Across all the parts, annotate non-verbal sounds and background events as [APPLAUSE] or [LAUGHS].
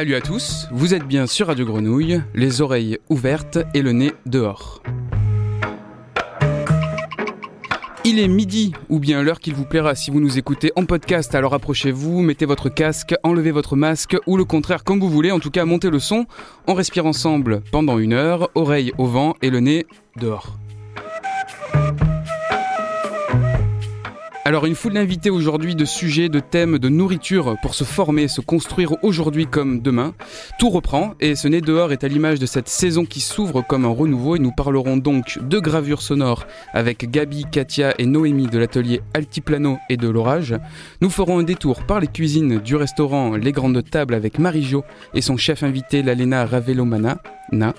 Salut à tous, vous êtes bien sur Radio Grenouille, les oreilles ouvertes et le nez dehors. Il est midi, ou bien l'heure qu'il vous plaira si vous nous écoutez en podcast, alors approchez-vous, mettez votre casque, enlevez votre masque, ou le contraire comme vous voulez, en tout cas montez le son, on respire ensemble pendant une heure, oreilles au vent et le nez dehors. Alors une foule d'invités aujourd'hui, de sujets, de thèmes, de nourriture pour se former, se construire aujourd'hui comme demain. Tout reprend et ce nez dehors est à l'image de cette saison qui s'ouvre comme un renouveau et nous parlerons donc de gravure sonore avec Gabi, Katia et Noémie de l'atelier Altiplano et de l'Orage. Nous ferons un détour par les cuisines du restaurant Les Grandes Tables avec Marie-Jo et son chef invité Lalena Ravelomana. Na,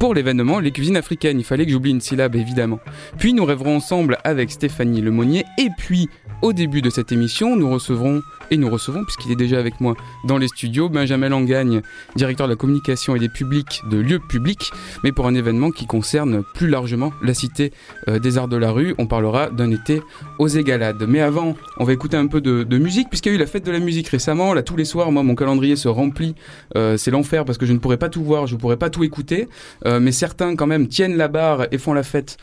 pour l'événement Les Cuisines Africaines. Il fallait que j'oublie une syllabe évidemment. Puis nous rêverons ensemble avec Stéphanie Lemonnier et puis au début de cette émission, nous recevrons, et nous recevons, puisqu'il est déjà avec moi dans les studios, Benjamin Langagne, directeur de la communication et des publics de lieux publics, mais pour un événement qui concerne plus largement la cité euh, des arts de la rue. On parlera d'un été aux égalades. Mais avant, on va écouter un peu de, musique, puisqu'il y a eu la fête de la musique récemment. Là, tous les soirs, moi, mon calendrier se remplit. Euh, c'est l'enfer parce que je ne pourrais pas tout voir, je ne pourrais pas tout écouter. Euh, mais certains, quand même, tiennent la barre et font la fête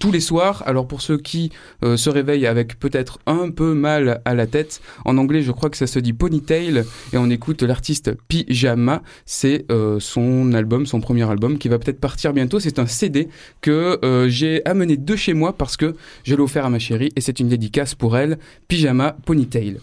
tous les soirs. Alors, pour ceux qui se réveillent avec peut-être un peu mal à la tête. En anglais, je crois que ça se dit Ponytail et on écoute l'artiste Pyjama. C'est euh, son album, son premier album qui va peut-être partir bientôt. C'est un CD que euh, j'ai amené de chez moi parce que je l'ai offert à ma chérie et c'est une dédicace pour elle. Pyjama Ponytail.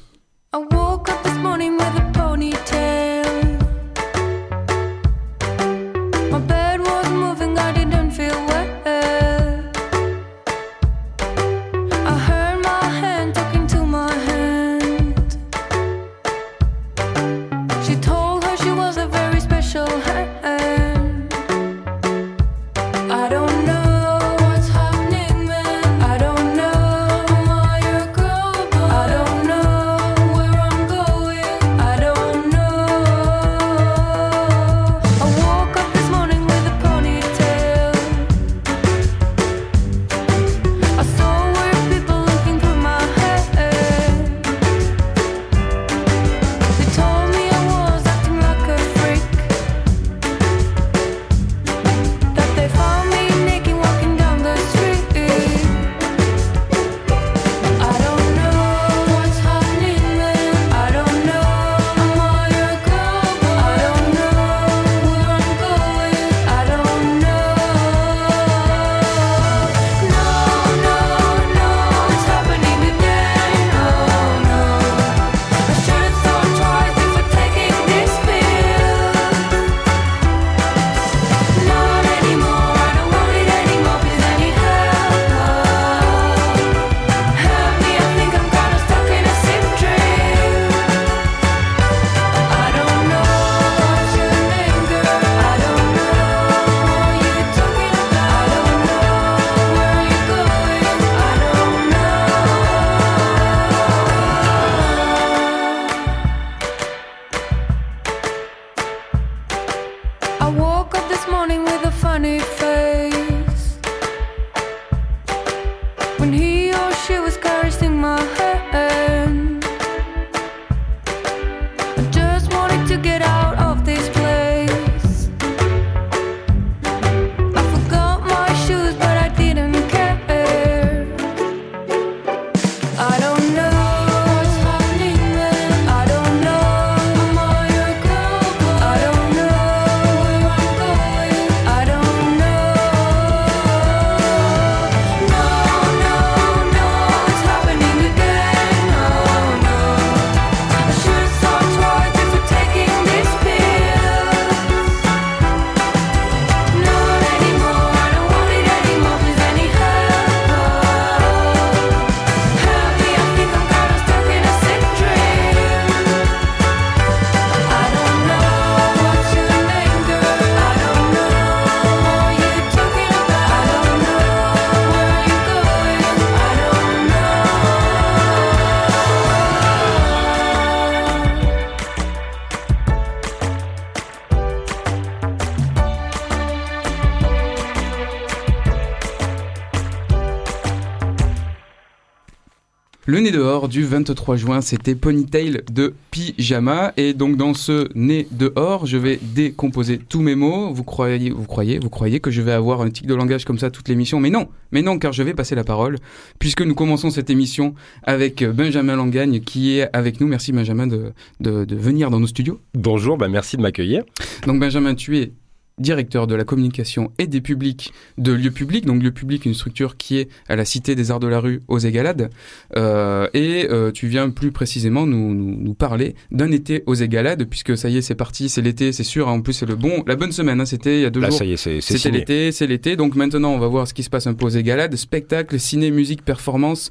Le nez dehors du 23 juin, c'était Ponytail de Pyjama. Et donc dans ce nez dehors, je vais décomposer tous mes mots. Vous croyez, vous croyez, vous croyez que je vais avoir un tic de langage comme ça toute l'émission? Mais non, mais non, car je vais passer la parole, puisque nous commençons cette émission avec Benjamin Langagne qui est avec nous. Merci Benjamin de, de, de venir dans nos studios. Bonjour, bah merci de m'accueillir. Donc Benjamin, tu es directeur de la communication et des publics de Lieu Public. Donc Lieu Public, une structure qui est à la Cité des Arts de la Rue aux Égalades. Euh, et euh, tu viens plus précisément nous, nous, nous parler d'un été aux Égalades, puisque ça y est, c'est parti, c'est l'été, c'est sûr. Hein. En plus, c'est le bon, la bonne semaine. Hein. C'était il y a deux Là, jours. ça y est, c'est c'est C'était signé. l'été, c'est l'été. Donc maintenant, on va voir ce qui se passe un peu aux Égalades. Spectacle, ciné, musique, performance.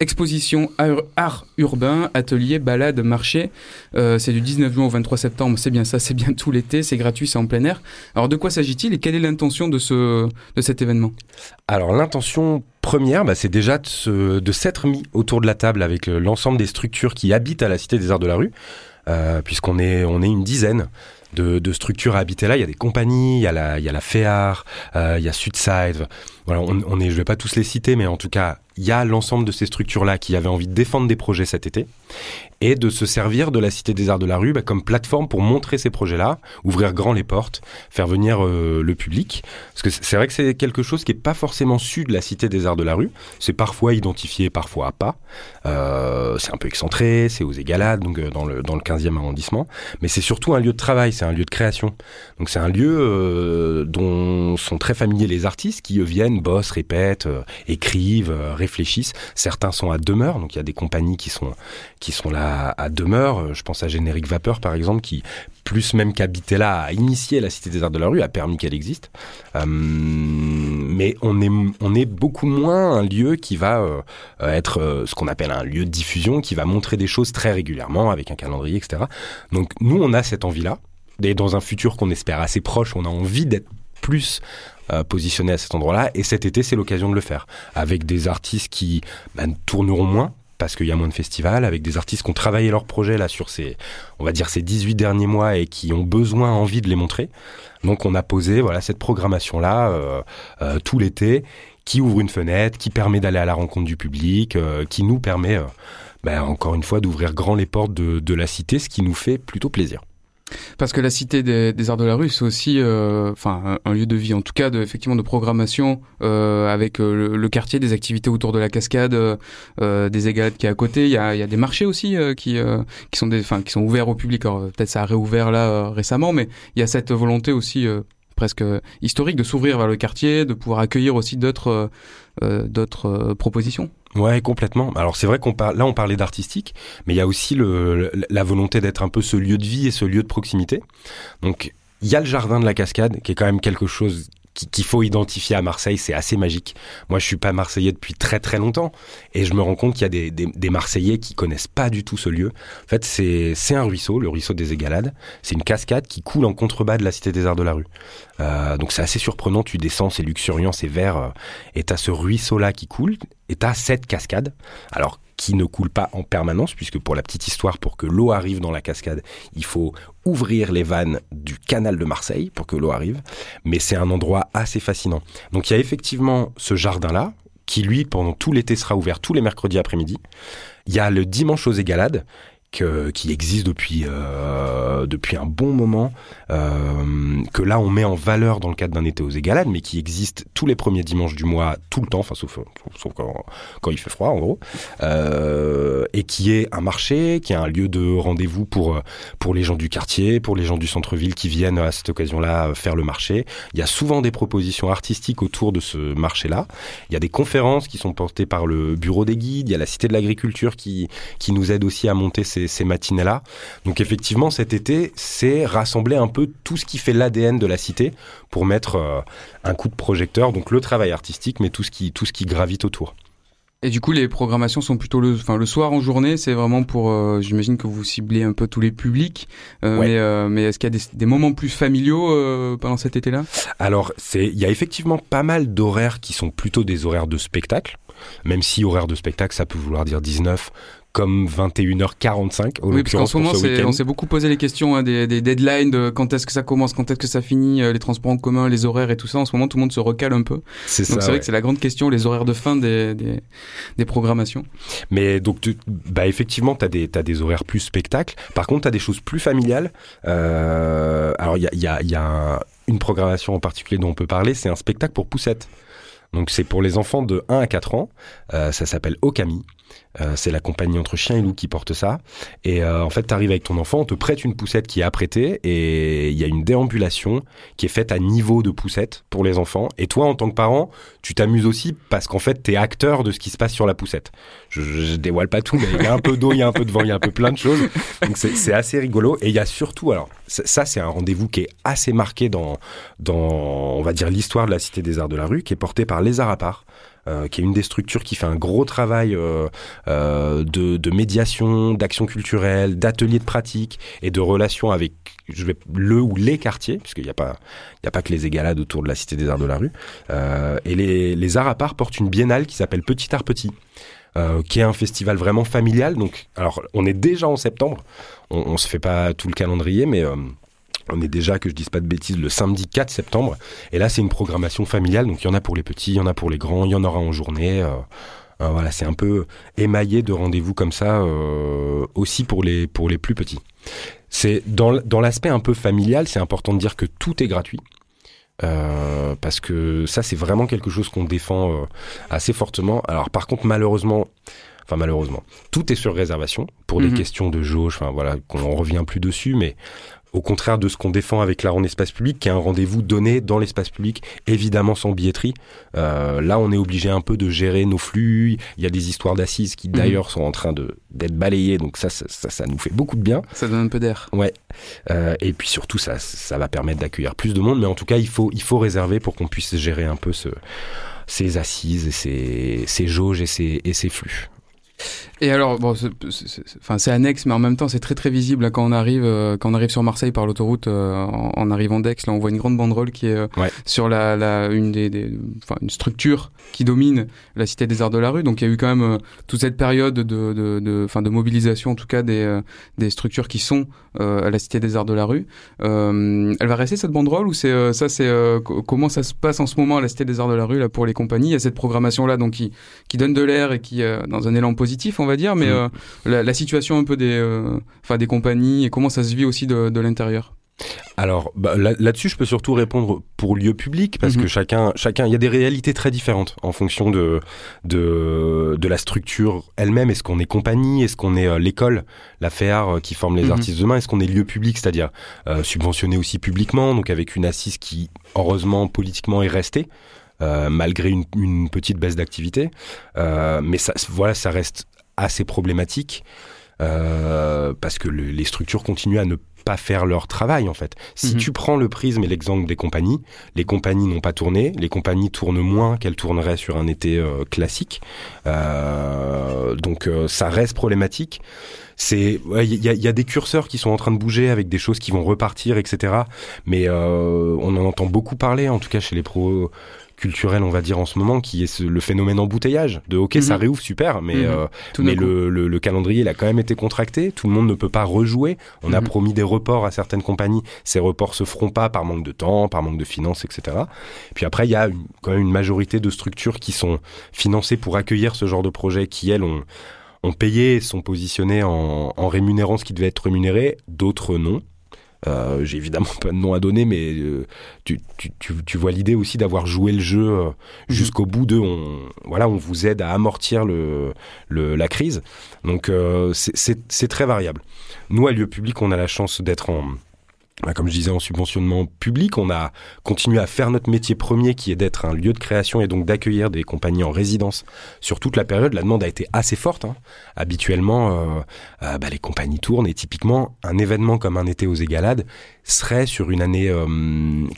Exposition art, urbain, atelier, balade, marché. Euh, c'est du 19 juin au 23 septembre. C'est bien ça, c'est bien tout l'été. C'est gratuit, c'est en plein air. Alors de quoi s'agit-il et quelle est l'intention de ce de cet événement? Alors l'intention première, bah, c'est déjà de, s'être mis autour de la table avec euh, l'ensemble des structures qui habitent à la Cité des Arts de la Rue, euh, puisqu'on est, on est une dizaine. De, structures à habiter là, il y a des compagnies, il y a la, il y a la FEAR, il y a Sudside. Voilà, on, on est, je vais pas tous les citer, mais en tout cas, il y a l'ensemble de ces structures-là qui avaient envie de défendre des projets cet été et de se servir de la Cité des Arts de la Rue bah, comme plateforme pour montrer ces projets-là, ouvrir grand les portes, faire venir euh, le public. Parce que c'est vrai que c'est quelque chose qui est pas forcément su de la Cité des Arts de la Rue. C'est parfois identifié, parfois pas. Euh, c'est un peu excentré, c'est aux Égalades, donc euh, dans le dans le 15e arrondissement. Mais c'est surtout un lieu de travail, c'est un lieu de création. Donc c'est un lieu euh, dont sont très familiers les artistes qui viennent, bossent, répètent, euh, écrivent, euh, réfléchissent. Certains sont à demeure, donc il y a des compagnies qui sont qui sont là à demeure. Je pense à Générique Vapeur par exemple, qui plus même qu'habiter là, a initié la Cité des Arts de la Rue, a permis qu'elle existe. Euh, mais on est on est beaucoup moins un lieu qui va euh, être euh, ce qu'on appelle un lieu de diffusion, qui va montrer des choses très régulièrement avec un calendrier, etc. Donc nous, on a cette envie-là. Et dans un futur qu'on espère assez proche, on a envie d'être plus positionné à cet endroit-là. Et cet été, c'est l'occasion de le faire. Avec des artistes qui bah, tourneront moins, parce qu'il y a moins de festivals, avec des artistes qui ont travaillé leur projet là sur ces, on va dire ces 18 derniers mois et qui ont besoin, envie de les montrer. Donc on a posé voilà cette programmation là euh, euh, tout l'été, qui ouvre une fenêtre, qui permet d'aller à la rencontre du public, euh, qui nous permet, bah, encore une fois, d'ouvrir grand les portes de, de la cité, ce qui nous fait plutôt plaisir. Parce que la Cité des, des Arts de la Rue, c'est aussi, euh, enfin, un, un lieu de vie, en tout cas, de, effectivement, de programmation euh, avec euh, le, le quartier, des activités autour de la cascade, euh, euh, des Égalades qui est à côté. Il y a, y a des marchés aussi euh, qui, euh, qui sont enfin, qui sont ouverts au public. Alors euh, peut-être ça a réouvert là euh, récemment, mais il y a cette volonté aussi. euh, presque euh, historique de s'ouvrir vers le quartier, de pouvoir accueillir aussi d'autres euh, euh, d'autres euh, propositions. Ouais, complètement. Alors c'est vrai qu'on parle, là on parlait d'artistique, mais il y a aussi le, la volonté d'être un peu ce lieu de vie et ce lieu de proximité. Donc il y a le jardin de la cascade qui est quand même quelque chose qu'il faut identifier à Marseille, c'est assez magique. Moi, je suis pas marseillais depuis très très longtemps et je me rends compte qu'il y a des, Marseillais qui connaissent pas du tout ce lieu. En fait, c'est c'est un ruisseau, le ruisseau des Égalades. C'est une cascade qui coule en contrebas de la Cité des Arts de la Rue. Euh, donc c'est assez surprenant. Tu descends, c'est luxuriant, c'est vert, euh, et t'as ce ruisseau là qui coule, et t'as cette cascade. Alors qui ne coule pas en permanence, puisque pour la petite histoire, pour que l'eau arrive dans la cascade, il faut ouvrir les vannes du canal de Marseille pour que l'eau arrive. Mais c'est un endroit assez fascinant. Donc il y a effectivement ce jardin-là, qui lui, pendant tout l'été, sera ouvert tous les mercredis après-midi. Il y a le dimanche aux Égalades, que, qui existe depuis, euh, depuis un bon moment, euh, que là on met en valeur dans le cadre d'un été aux Égalades, mais qui existe tous les premiers dimanches du mois, tout le temps, enfin sauf, sauf quand, quand il fait froid en gros, euh, et qui est un marché, qui est un lieu de rendez-vous pour, pour les gens du quartier, pour les gens du centre-ville qui viennent à cette occasion-là faire le marché. Il y a souvent des propositions artistiques autour de ce marché-là. Il y a des conférences qui sont portées par le bureau des guides, il y a la Cité de l'Agriculture qui, qui nous aide aussi à monter ces, ces matinées-là. Donc effectivement, cet été, c'est rassembler un peu tout ce qui fait l'ADN de la cité pour mettre euh, un coup de projecteur, donc le travail artistique, mais tout ce qui, tout ce qui gravite autour. Et du coup, les programmations sont plutôt le, enfin, le soir en journée. C'est vraiment pour, euh, j'imagine que vous ciblez un peu tous les publics. Euh, Ouais. Mais, euh, mais est-ce qu'il y a des, des moments plus familiaux pendant cet été-là? Alors, c'est, il y a effectivement pas mal d'horaires qui sont plutôt des horaires de spectacle. Même si horaire de spectacle, ça peut vouloir dire 19 comme 21h45. oui, parce qu'en ce moment, on s'est beaucoup posé les questions hein, des, deadlines, de quand est-ce que ça commence, quand est-ce que ça finit, euh, les transports en commun, les horaires et tout ça. En ce moment, tout le monde se recale un peu. C'est ça. C'est vrai que c'est la grande question, les horaires de fin des, des, programmations. Mais donc, bah, effectivement, tu as des, as des horaires plus spectacles. Par contre, tu as des choses plus familiales. Euh, alors, il y a, y a, y a une programmation en particulier dont on peut parler, c'est un spectacle pour poussettes. Donc c'est pour les enfants de 1 à 4 ans. Euh, ça s'appelle Okami. Euh, c'est la compagnie entre chien et loup qui porte ça. Et euh, en fait, tu arrives avec ton enfant, on te prête une poussette qui est apprêtée et il y a une déambulation qui est faite à niveau de poussette pour les enfants. Et toi, en tant que parent, tu t'amuses aussi parce qu'en fait, tu es acteur de ce qui se passe sur la poussette. Je, je dévoile pas tout, mais il y a un peu d'eau, il y a un peu de vent, il y a un peu plein de choses. Donc c'est assez rigolo. Et il y a surtout, alors ça, c'est un rendez-vous qui est assez marqué dans, dans on va dire, l'histoire de la Cité des Arts de la Rue, qui est porté par Les Arts à part. Euh, qui est une des structures qui fait un gros travail euh, euh, de, médiation, d'action culturelle, d'ateliers de pratique et de relations avec le ou les quartiers, puisqu'il n'y a pas, a pas que les égalades autour de la Cité des Arts de la Rue. et les, Arts à part portent une biennale qui s'appelle Petit Art Petit. Qui est un festival vraiment familial. Donc, alors, on est déjà en septembre. On, on se fait pas tout le calendrier, mais on est déjà, que je dise pas de bêtises, le samedi 4 septembre. Et là, c'est une programmation familiale. Donc, il y en a pour les petits, il y en a pour les grands, il y en aura en journée. Euh, euh, voilà, c'est un peu émaillé de rendez-vous comme ça, euh, aussi pour les, pour les plus petits. C'est dans, dans l'aspect un peu familial, c'est important de dire que tout est gratuit. parce que ça, c'est vraiment quelque chose qu'on défend assez fortement. Alors, par contre, malheureusement, enfin malheureusement, tout est sur réservation pour des mhm. questions de jauge. Enfin voilà, qu'on revient plus dessus, mais au contraire de ce qu'on défend avec l'art en espace public, qui est un rendez-vous donné dans l'espace public, évidemment sans billetterie. Euh, là, on est obligé un peu de gérer nos flux. Il y a des histoires d'assises qui, mhm. d'ailleurs, sont en train de d'être balayées, donc ça ça, ça, nous fait beaucoup de bien. Ça donne un peu d'air. Ouais. Euh, et puis surtout, ça, ça va permettre d'accueillir plus de monde, mais en tout cas, il faut, il faut réserver pour qu'on puisse gérer un peu ce, ces assises, et ces, ces jauges et ces, et ces flux. Et alors, bon, c'est annexe, mais en même temps, c'est très très visible là, quand on arrive, euh, quand on arrive sur Marseille par l'autoroute, euh, en, arrivant d'Aix, là, on voit une grande banderole qui est euh, sur la, la, une des, des une structure qui domine la cité des Arts de la rue. Donc, il y a eu quand même toute cette période de, de, de, de mobilisation, en tout cas, des, des structures qui sont à la cité des Arts de la rue. elle va rester cette banderole ou c'est ça, c'est comment ça se passe en ce moment à la cité des Arts de la rue là pour les compagnies? Il y a cette programmation là, donc qui, qui donne de l'air et qui, dans un élan positif, va dire, mais mm. euh, la, situation un peu des, euh, enfin des compagnies et comment ça se vit aussi de, l'intérieur. Alors bah, là-dessus, je peux surtout répondre pour lieu public parce mm-hmm. que chacun, chacun, il y a des réalités très différentes en fonction de de, de la structure elle-même. Est-ce qu'on est compagnie? Est-ce qu'on est, euh, l'école, la FEAR qui forme les mm-hmm. artistes demain Est-ce qu'on est lieu public, c'est-à-dire subventionné aussi publiquement, donc avec une assise qui heureusement politiquement est restée. Malgré une, une petite baisse d'activité, mais ça, voilà, ça reste assez problématique euh, parce que les structures continuent à ne pas faire leur travail en fait. Si mhm. tu prends le prisme et l'exemple des compagnies, les compagnies n'ont pas tourné, les compagnies tournent moins qu'elles tourneraient sur un été euh, classique, euh, donc ça reste problématique. C'est, il y, a, y, a, des curseurs qui sont en train de bouger avec des choses qui vont repartir, etc. Mais on en entend beaucoup parler, en tout cas chez les pros culturel, on va dire, en ce moment, qui est le phénomène embouteillage. De ok, ça mhm. réouvre, super, mais, mhm. euh, mais le, le, calendrier, il a quand même été contracté. Tout le monde ne peut pas rejouer. On a mhm. promis des reports à certaines compagnies. Ces reports se feront pas par manque de temps, par manque de finances, etc. Puis après, il y a quand même une majorité de structures qui sont financées pour accueillir ce genre de projet, qui elles ont, ont payé, sont positionnées en, en rémunérant ce qui devait être rémunéré, d'autres non. Euh, j'ai évidemment [LAUGHS] pas de nom à donner, mais euh, tu, tu, tu, vois l'idée aussi d'avoir joué le jeu euh, mhm. jusqu'au bout de. On, voilà, on vous aide à amortir le, le la crise. Donc c'est très variable. Nous, à lieu public, on a la chance d'être en comme je disais, en subventionnement public, on a continué à faire notre métier premier qui est d'être un lieu de création et donc d'accueillir des compagnies en résidence sur toute la période. La demande a été assez forte. Hein. Habituellement, euh, euh, bah, les compagnies tournent et typiquement, un événement comme un été aux Égalades serait sur une année euh,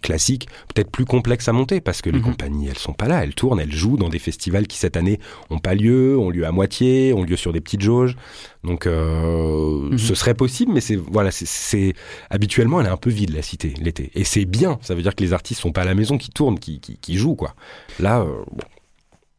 classique peut-être plus complexe à monter parce que les mhm. compagnies, elles sont pas là. Elles tournent, elles jouent dans des festivals qui cette année ont pas lieu, ont lieu à moitié, ont lieu sur des petites jauges. Donc mhm. ce serait possible, mais c'est voilà, c'est habituellement elle est un peu vide la cité l'été. Et c'est bien, ça veut dire que les artistes sont pas à la maison, qui tournent, qui, qui, jouent quoi. Là, bon.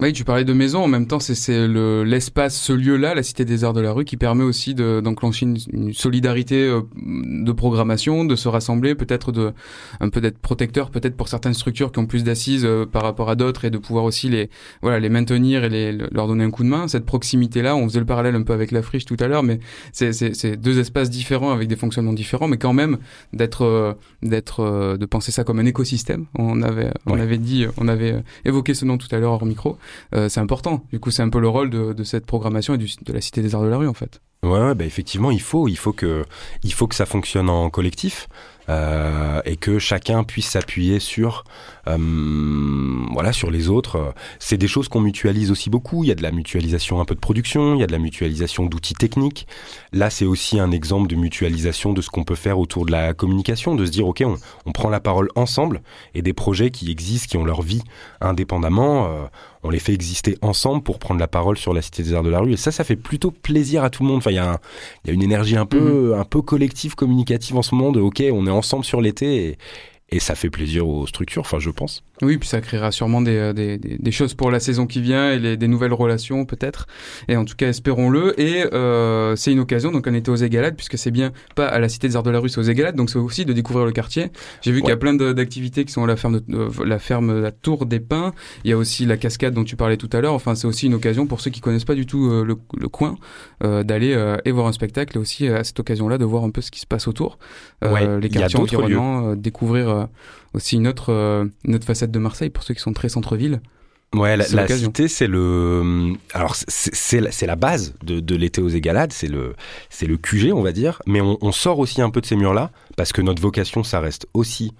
Oui, tu parlais de maison. En même temps, c'est l'espace, ce lieu-là, la Cité des Arts de la Rue, qui permet aussi d'enclencher une, solidarité euh, de programmation, de se rassembler, peut-être de un peu d'être protecteur, peut-être pour certaines structures qui ont plus d'assises euh, par rapport à d'autres, et de pouvoir aussi les voilà les maintenir et les, leur donner un coup de main. Cette proximité-là, on faisait le parallèle un peu avec la friche tout à l'heure, mais c'est deux espaces différents avec des fonctionnements différents, mais quand même d'être euh, d'être de penser ça comme un écosystème. On avait on avait dit, on avait évoqué ce nom tout à l'heure hors micro. Euh, c'est important. Du coup, c'est un peu le rôle de, cette programmation et du, de la Cité des Arts de la Rue, en fait. Ouais, bah effectivement, il faut, il faut que, il faut que ça fonctionne en collectif euh, et que chacun puisse s'appuyer sur, euh, voilà, sur les autres. C'est des choses qu'on mutualise aussi beaucoup. Il y a de la mutualisation un peu de production, il y a de la mutualisation d'outils techniques. Là, c'est aussi un exemple de mutualisation de ce qu'on peut faire autour de la communication, de se dire, ok, on, on, prend la parole ensemble et des projets qui existent, qui ont leur vie indépendamment. On les fait exister ensemble pour prendre la parole sur la Cité des Arts de la Rue. Et ça, ça fait plutôt plaisir à tout le monde. Enfin, il y, a une énergie un peu, mhm. un peu collective, communicative en ce moment de OK, on est ensemble sur l'été et, et ça fait plaisir aux structures, enfin je pense. Oui, puis ça créera sûrement des, euh, des, des, choses pour la saison qui vient et les, des nouvelles relations peut-être. Et en tout cas, espérons-le. Et euh, c'est une occasion, donc on était aux Égalades, puisque c'est bien pas à la Cité des Arts de la Rue, c'est aux Égalades, donc c'est aussi de découvrir le quartier. J'ai vu qu'il y a plein d'activités qui sont à la ferme, de, euh, la ferme la Tour des Pins. Il y a aussi la cascade dont tu parlais tout à l'heure. Enfin, c'est aussi une occasion pour ceux qui connaissent pas du tout euh, le, le, coin d'aller et voir un spectacle et aussi à cette occasion-là de voir un peu ce qui se passe autour, les quartiers environnants, découvrir aussi une autre, euh, une autre facette de Marseille pour ceux qui sont très centre-ville. Ouais, la, la cité, c'est le, alors c'est la, la base de, de l'été aux Égalades, c'est le, c'est le QG, on va dire. Mais on, on, sort aussi un peu de ces murs-là parce que notre vocation, ça reste aussi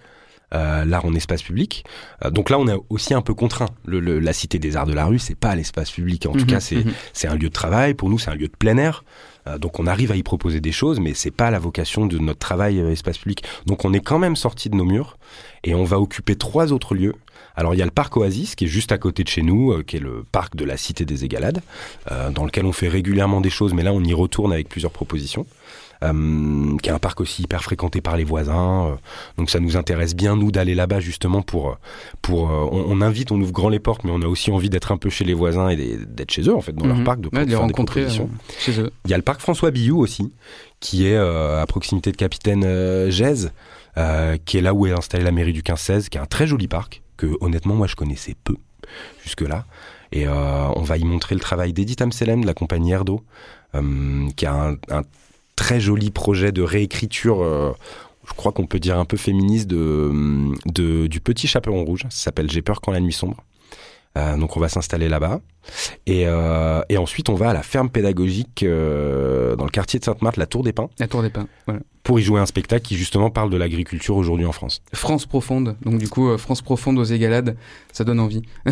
euh, l'art en espace public. Euh, donc là, on est aussi un peu contraint. Le, la cité des arts de la rue, c'est pas l'espace public. En tout mhm, cas, c'est c'est un lieu de travail. Pour nous, c'est un lieu de plein air. Euh, donc on arrive à y proposer des choses, mais c'est pas la vocation de notre travail euh, espace public. Donc on est quand même sorti de nos murs et on va occuper trois autres lieux. Alors il y a le parc Oasis qui est juste à côté de chez nous, euh, qui est le parc de la Cité des Égalades, dans lequel on fait régulièrement des choses, mais là on y retourne avec plusieurs propositions. Euh, qui est un parc aussi hyper fréquenté par les voisins. Euh, donc ça nous intéresse bien nous d'aller là-bas justement pour pour euh, on, invite, on ouvre grand les portes, mais on a aussi envie d'être un peu chez les voisins et d'être chez eux en fait dans leur mhm. parc, de, les rencontrer chez eux. Il y a le parc François Billou aussi, qui est à proximité de Capitaine Gèze, qui est là où est installée la mairie du 15-16, qui est un très joli parc que honnêtement moi je connaissais peu jusque là. Et on va y montrer le travail d'Edith Amselem de la compagnie Erdo, qui a un, un, très joli projet de réécriture euh, je crois qu'on peut dire un peu féministe de, du petit chaperon rouge. Ça s'appelle J'ai peur quand la nuit sombre. Euh, donc on va s'installer là-bas. Et, euh, et, ensuite on va à la ferme pédagogique euh, dans le quartier de Sainte-Marthe, la Tour des Pins. La Tour des Pins, voilà. Pour y jouer un spectacle qui justement parle de l'agriculture aujourd'hui en France. France profonde, donc du coup euh, France profonde aux égalades, ça donne envie. [LAUGHS]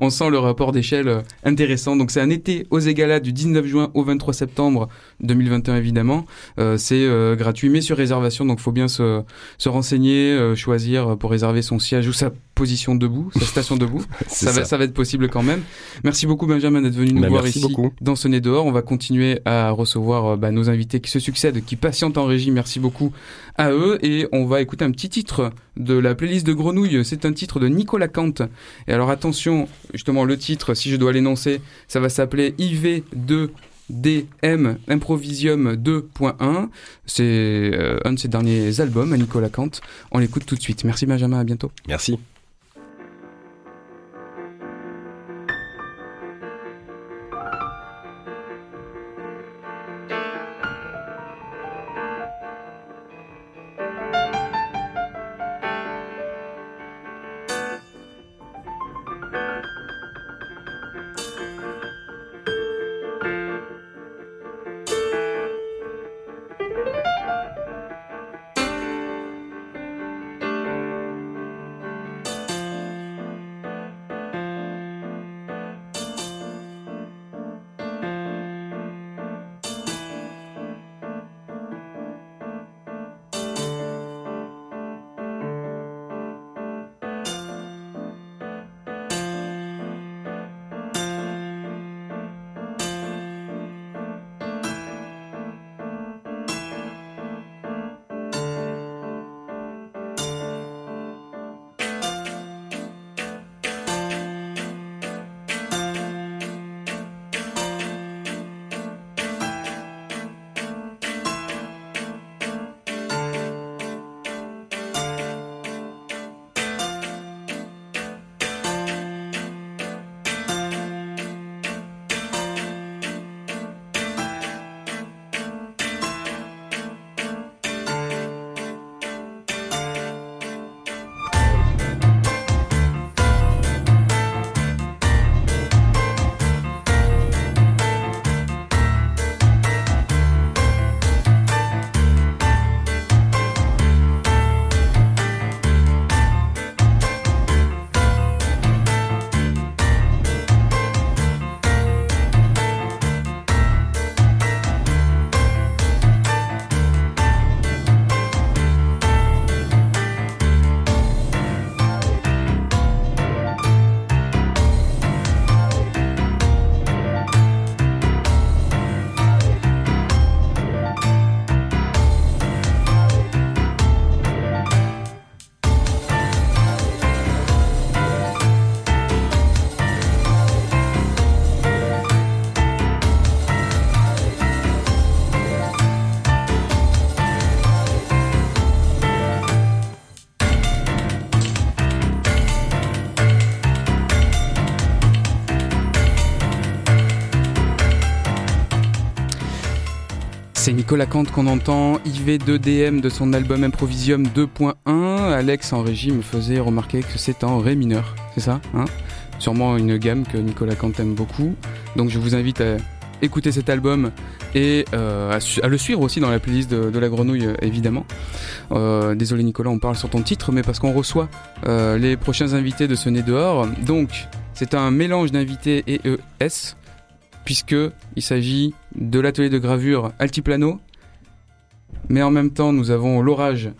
on sent le rapport d'échelle intéressant. Donc c'est un été aux égalades du 19 juin au 23 septembre 2021 évidemment. Euh, c'est gratuit mais sur réservation, donc faut bien se, se renseigner, choisir pour réserver son siège ou sa position debout, sa station debout. [LAUGHS] ça, Va, ça va être possible quand même. Merci beaucoup Benjamin d'être venu nous bah, voir ici beaucoup. dans nez dehors. On va continuer à recevoir euh, bah, nos invités qui se succèdent, qui patientent en régie. Merci beaucoup à eux et on va écouter un petit titre de la playlist de Grenouille. C'est un titre de Nicolas Kant. Et alors attention, justement le titre, si je dois l'énoncer, ça va s'appeler IV2 DM Improvisium 2.1. C'est euh, un de ses derniers albums à Nicolas Kant. On l'écoute tout de suite. Merci Benjamin, à bientôt. Merci. C'est Nicolas Kant qu'on entend, IV2DM de son album Improvisium 2.1. Alex en régie me faisait remarquer que c'est en Ré mineur, c'est ça hein? Sûrement une gamme que Nicolas Kant aime beaucoup. Donc je vous invite à écouter cet album et euh, à, le suivre aussi dans la playlist de, la grenouille évidemment. Euh, désolé Nicolas, on parle sur ton titre, mais parce qu'on reçoit euh, les prochains invités de ce nez dehors. Donc c'est un mélange d'invités et ES puisqu'il s'agit de l'atelier de gravure Altiplano. Mais en même temps, nous avons l'orage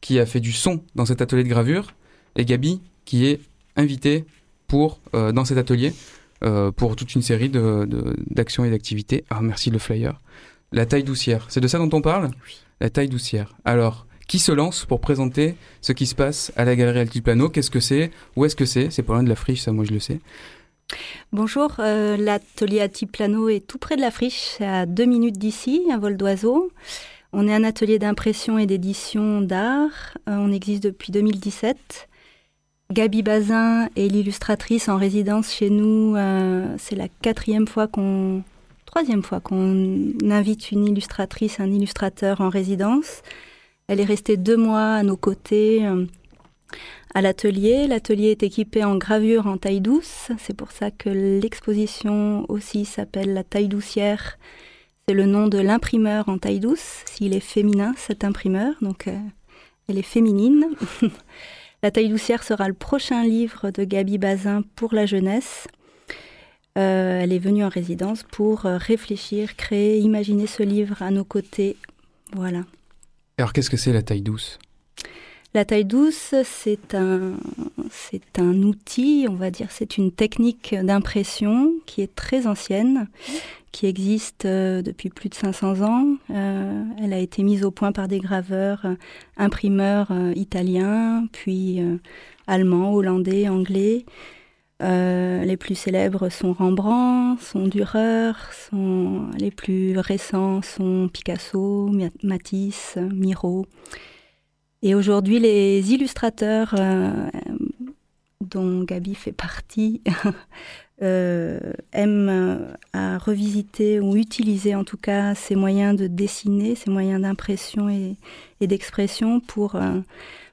qui a fait du son dans cet atelier de gravure, et Gabi qui est invitée pour, euh, dans cet atelier euh, pour toute une série d'actions et d'activités. Ah, merci le flyer. La taille doucière, c'est de ça dont on parle? La taille doucière. Alors, qui se lance pour présenter ce qui se passe à la galerie Altiplano? Qu'est-ce que c'est? Où est-ce que c'est? C'est pas loin de la friche, ça moi je le sais. Bonjour, euh, l'atelier Altiplano est tout près de la friche, à deux minutes d'ici, un vol d'oiseau. On est un atelier d'impression et d'édition d'art. Euh, on existe depuis 2017. Gabi Bazin est l'illustratrice en résidence chez nous. Euh, c'est la quatrième troisième fois qu'on invite une illustratrice, un illustrateur en résidence. Elle est restée deux mois à nos côtés à l'atelier. L'atelier est équipé en gravure en taille douce. C'est pour ça que l'exposition aussi s'appelle la taille doucière. C'est le nom de l'imprimeur en taille douce. S'il est féminin, cet imprimeur, donc euh, elle est féminine. [LAUGHS] la taille doucière sera le prochain livre de Gabi Bazin pour la jeunesse. Euh, elle est venue en résidence pour euh, réfléchir, créer, imaginer ce livre à nos côtés. Voilà. Alors qu'est-ce que c'est la taille douce? La taille douce, c'est un, outil, on va dire, c'est une technique d'impression qui est très ancienne, qui existe euh, depuis plus de 500 ans. Euh, elle a été mise au point par des graveurs, euh, imprimeurs italiens, puis allemands, hollandais, anglais. les plus célèbres sont Rembrandt, sont Dürer, sont les plus récents sont Picasso, Matisse, Miro. Et aujourd'hui, les illustrateurs euh, dont Gabi fait partie [LAUGHS] euh, aiment euh, à revisiter ou utiliser en tout cas ces moyens de dessiner, ces moyens d'impression et, d'expression pour,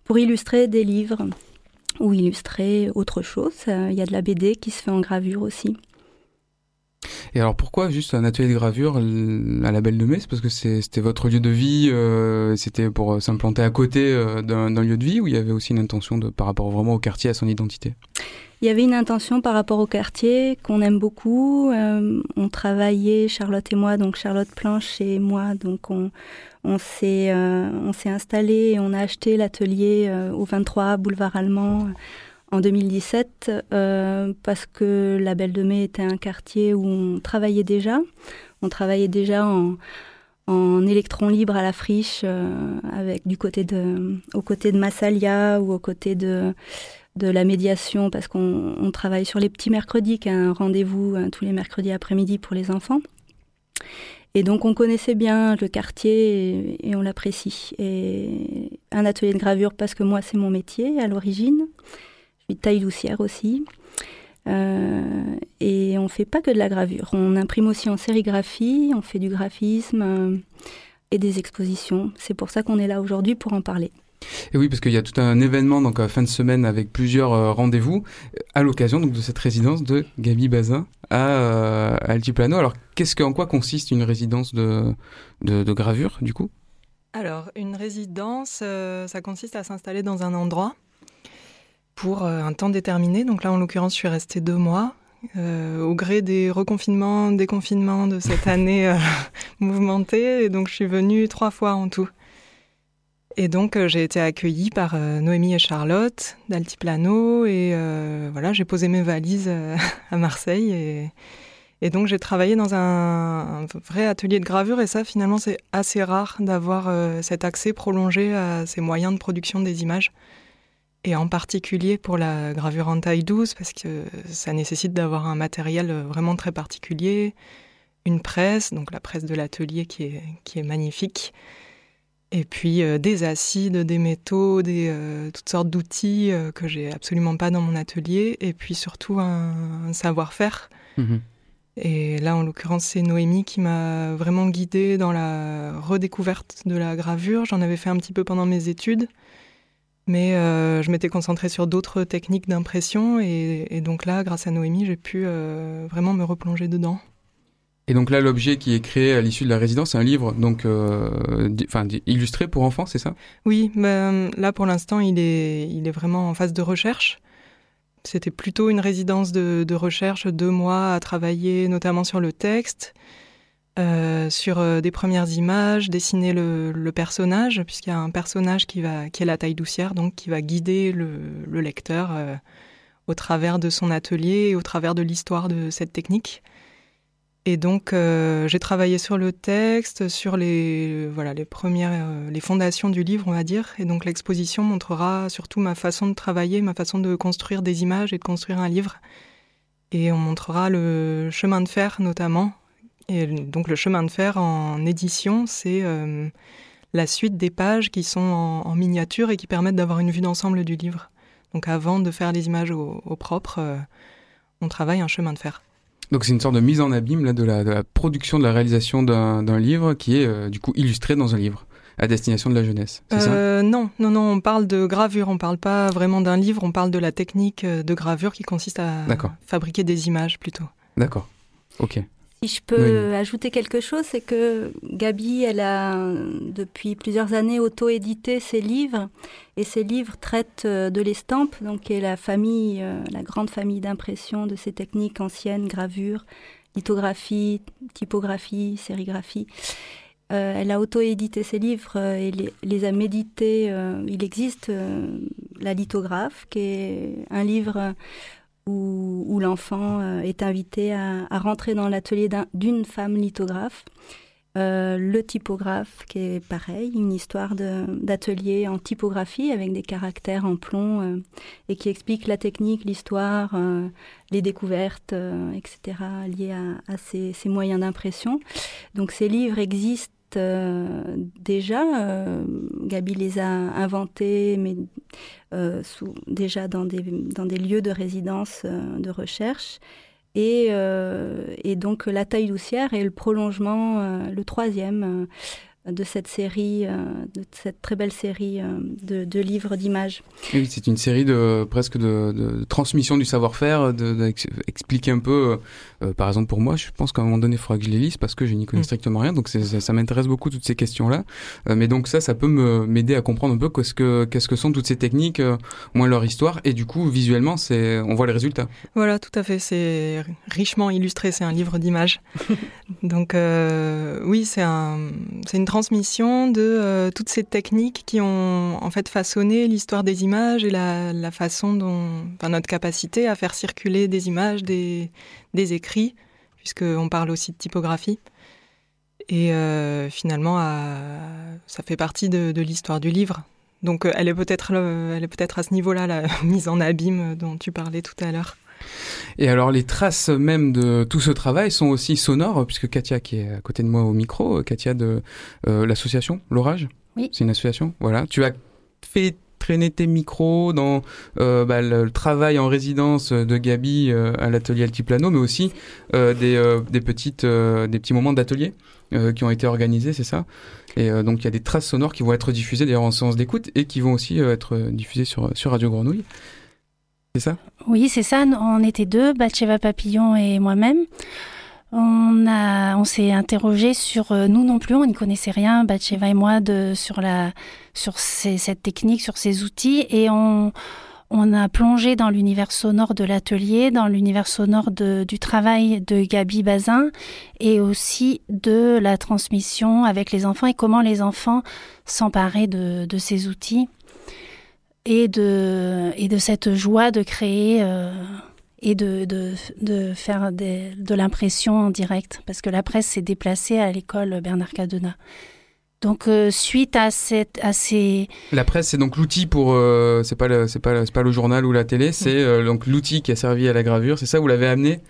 pour illustrer des livres ou illustrer autre chose. Il y a de la BD qui se fait en gravure aussi. Et alors pourquoi juste un atelier de gravure à la Belle de Mai C'est parce que c'était votre lieu de vie, euh, c'était pour euh, s'implanter à côté euh, d'un lieu de vie ou il y avait aussi une intention de, par rapport vraiment au quartier, à son identité? Il y avait une intention par rapport au quartier qu'on aime beaucoup. on travaillait, Charlotte et moi, donc Charlotte Planche et moi, donc on, on s'est installé et on a acheté l'atelier au 23 boulevard Allemand en 2017 euh, parce que la Belle de Mai était un quartier où on travaillait déjà. On travaillait déjà en, en électron libre à la friche, euh, avec du côté de, aux côtés de Massalia ou aux côtés de, de la médiation, parce qu'on travaille sur les petits mercredis, qui a un rendez-vous euh, tous les mercredis après-midi pour les enfants. Et donc on connaissait bien le quartier et on l'apprécie. Et un atelier de gravure parce que moi c'est mon métier à l'origine taille doucière aussi. Euh, et on fait pas que de la gravure. On imprime aussi en sérigraphie, on fait du graphisme euh, et des expositions. C'est pour ça qu'on est là aujourd'hui pour en parler. Et oui, parce qu'il y a tout un événement donc à fin de semaine avec plusieurs euh, rendez-vous à l'occasion donc de cette résidence de Gabi Bazin à, Altiplano. Alors, qu'est-ce que, en quoi consiste une résidence de, de, gravure du coup? Alors, une résidence, ça consiste à s'installer dans un endroit pour euh, un temps déterminé. Donc là, en l'occurrence, je suis restée deux mois. Euh, au gré des reconfinements, déconfinements de cette [LAUGHS] année euh, mouvementée. Et donc, je suis venue trois fois en tout. Et donc, j'ai été accueillie par Noémie et Charlotte d'Altiplano. Et voilà, j'ai posé mes valises [LAUGHS] à Marseille. Et, et donc, j'ai travaillé dans un, un, vrai atelier de gravure. Et ça, finalement, c'est assez rare d'avoir cet accès prolongé à ces moyens de production des images et en particulier pour la gravure en taille douce, parce que ça nécessite d'avoir un matériel vraiment très particulier, une presse, donc la presse de l'atelier qui est, qui est magnifique, et puis euh, des acides, des métaux, des, euh, toutes sortes d'outils euh, que j'ai absolument pas dans mon atelier, et puis surtout un, savoir-faire. Mhm. Et là, en l'occurrence, c'est Noémie qui m'a vraiment guidée dans la redécouverte de la gravure. J'en avais fait un petit peu pendant mes études, mais euh, je m'étais concentrée sur d'autres techniques d'impression. Et, donc là, grâce à Noémie, j'ai pu euh, vraiment me replonger dedans. Et donc là, l'objet qui est créé à l'issue de la résidence, c'est un livre donc, euh, enfin, illustré pour enfants, c'est ça? Oui, ben, là pour l'instant, il est, il est vraiment en phase de recherche. C'était plutôt une résidence de, recherche, deux mois à travailler notamment sur le texte, euh, sur euh, des premières images, dessiner le, personnage, puisqu'il y a un personnage qui, va, qui est la taille doucière, donc qui va guider le, lecteur euh, au travers de son atelier et au travers de l'histoire de cette technique. Et donc, j'ai travaillé sur le texte, sur les, voilà, les premières, les fondations du livre, on va dire. Et donc, l'exposition montrera surtout ma façon de travailler, ma façon de construire des images et de construire un livre. Et on montrera le chemin de fer, notamment. Et donc, le chemin de fer en édition, c'est euh, la suite des pages qui sont en, miniature et qui permettent d'avoir une vue d'ensemble du livre. Donc, avant de faire les images au, au propre, on travaille un chemin de fer. Donc c'est une sorte de mise en abîme là, de, la, production, de la réalisation d'un livre qui est euh, du coup illustré dans un livre à destination de la jeunesse. Euh, Non, non, non, on parle de gravure, on parle pas vraiment d'un livre, on parle de la technique euh, de gravure qui consiste à fabriquer des images plutôt. D'accord, ok. Si je peux ajouter quelque chose, c'est que Gabi, elle a depuis plusieurs années auto-édité ses livres et ses livres traitent euh, de l'estampe, donc qui est la famille, euh, la grande famille d'impression de ces techniques anciennes, gravure, lithographie, typographie, sérigraphie. Euh, elle a auto-édité ses livres et les, les a médités. il existe la lithographe, qui est un livre où, l'enfant euh, est invité à, rentrer dans l'atelier d'une femme lithographe. Euh, le typographe, qui est pareil, une histoire d'atelier en typographie avec des caractères en plomb euh, et qui explique la technique, l'histoire, les découvertes, etc., liées à, ces, ces, moyens d'impression. Donc ces livres existent euh, déjà. Euh, Gabi les a inventés, mais euh, déjà dans des, lieux de résidence de recherche. Et, donc la taille doucière est le prolongement, le troisième de cette série, de cette très belle série de, livres d'images. Oui, c'est une série de presque de, transmission du savoir-faire, d'expliquer un peu. Euh, par exemple, pour moi, je pense qu'à un moment donné, il faudra que je les lise parce que je n'y connais mm. strictement rien. Donc ça, m'intéresse beaucoup toutes ces questions-là. mais donc ça, ça peut m'aider à comprendre un peu qu'est-ce que qu'est-ce que sont toutes ces techniques, au moins leur histoire. Et du coup, visuellement, c'est on voit les résultats. Voilà, tout à fait. C'est richement illustré. C'est un livre d'images. [LAUGHS] donc oui, c'est un, c'est une transmission de euh, toutes ces techniques qui ont en fait façonné l'histoire des images et la, façon dont, enfin, notre capacité à faire circuler des images, des, des écrits, puisqu'on parle aussi de typographie. Et euh, finalement, ça fait partie de, de l'histoire du livre. Donc, euh, elle est peut-être, elle est peut-être à ce niveau-là la [LAUGHS] mise en abîme dont tu parlais tout à l'heure. Et alors les traces même de tout ce travail sont aussi sonores, puisque Katia qui est à côté de moi au micro, euh, Katia de euh, l'association L'Orage, oui. c'est une association, voilà. Tu as fait traîner tes micros dans euh, bah, le, travail en résidence de Gabi à l'atelier Altiplano, mais aussi des, des, petites, des petits moments d'atelier qui ont été organisés, c'est ça Et donc il y a des traces sonores qui vont être diffusées d'ailleurs en séance d'écoute et qui vont aussi être diffusées sur, sur Radio Grenouille. C'est ça? Oui, c'est ça. On était deux, Batcheva Papillon et moi-même. On a, on s'est interrogé sur euh, nous non plus, on n'y connaissait rien, Batcheva et moi, de, sur la, sur cette technique, sur ces outils, et on, on a plongé dans l'univers sonore de l'atelier, dans l'univers sonore du travail de Gabi Bazin et aussi de la transmission avec les enfants et comment les enfants s'emparaient de, de ces outils et de, et de cette joie de créer euh, et de, de, de faire des, de l'impression en direct, parce que la presse s'est déplacée à l'école Bernard Cadena. Donc euh, suite à cette à ces la presse c'est donc l'outil pour euh, c'est pas le, c'est pas c'est pas le journal ou la télé c'est donc l'outil qui a servi à la gravure c'est ça vous l'avez amené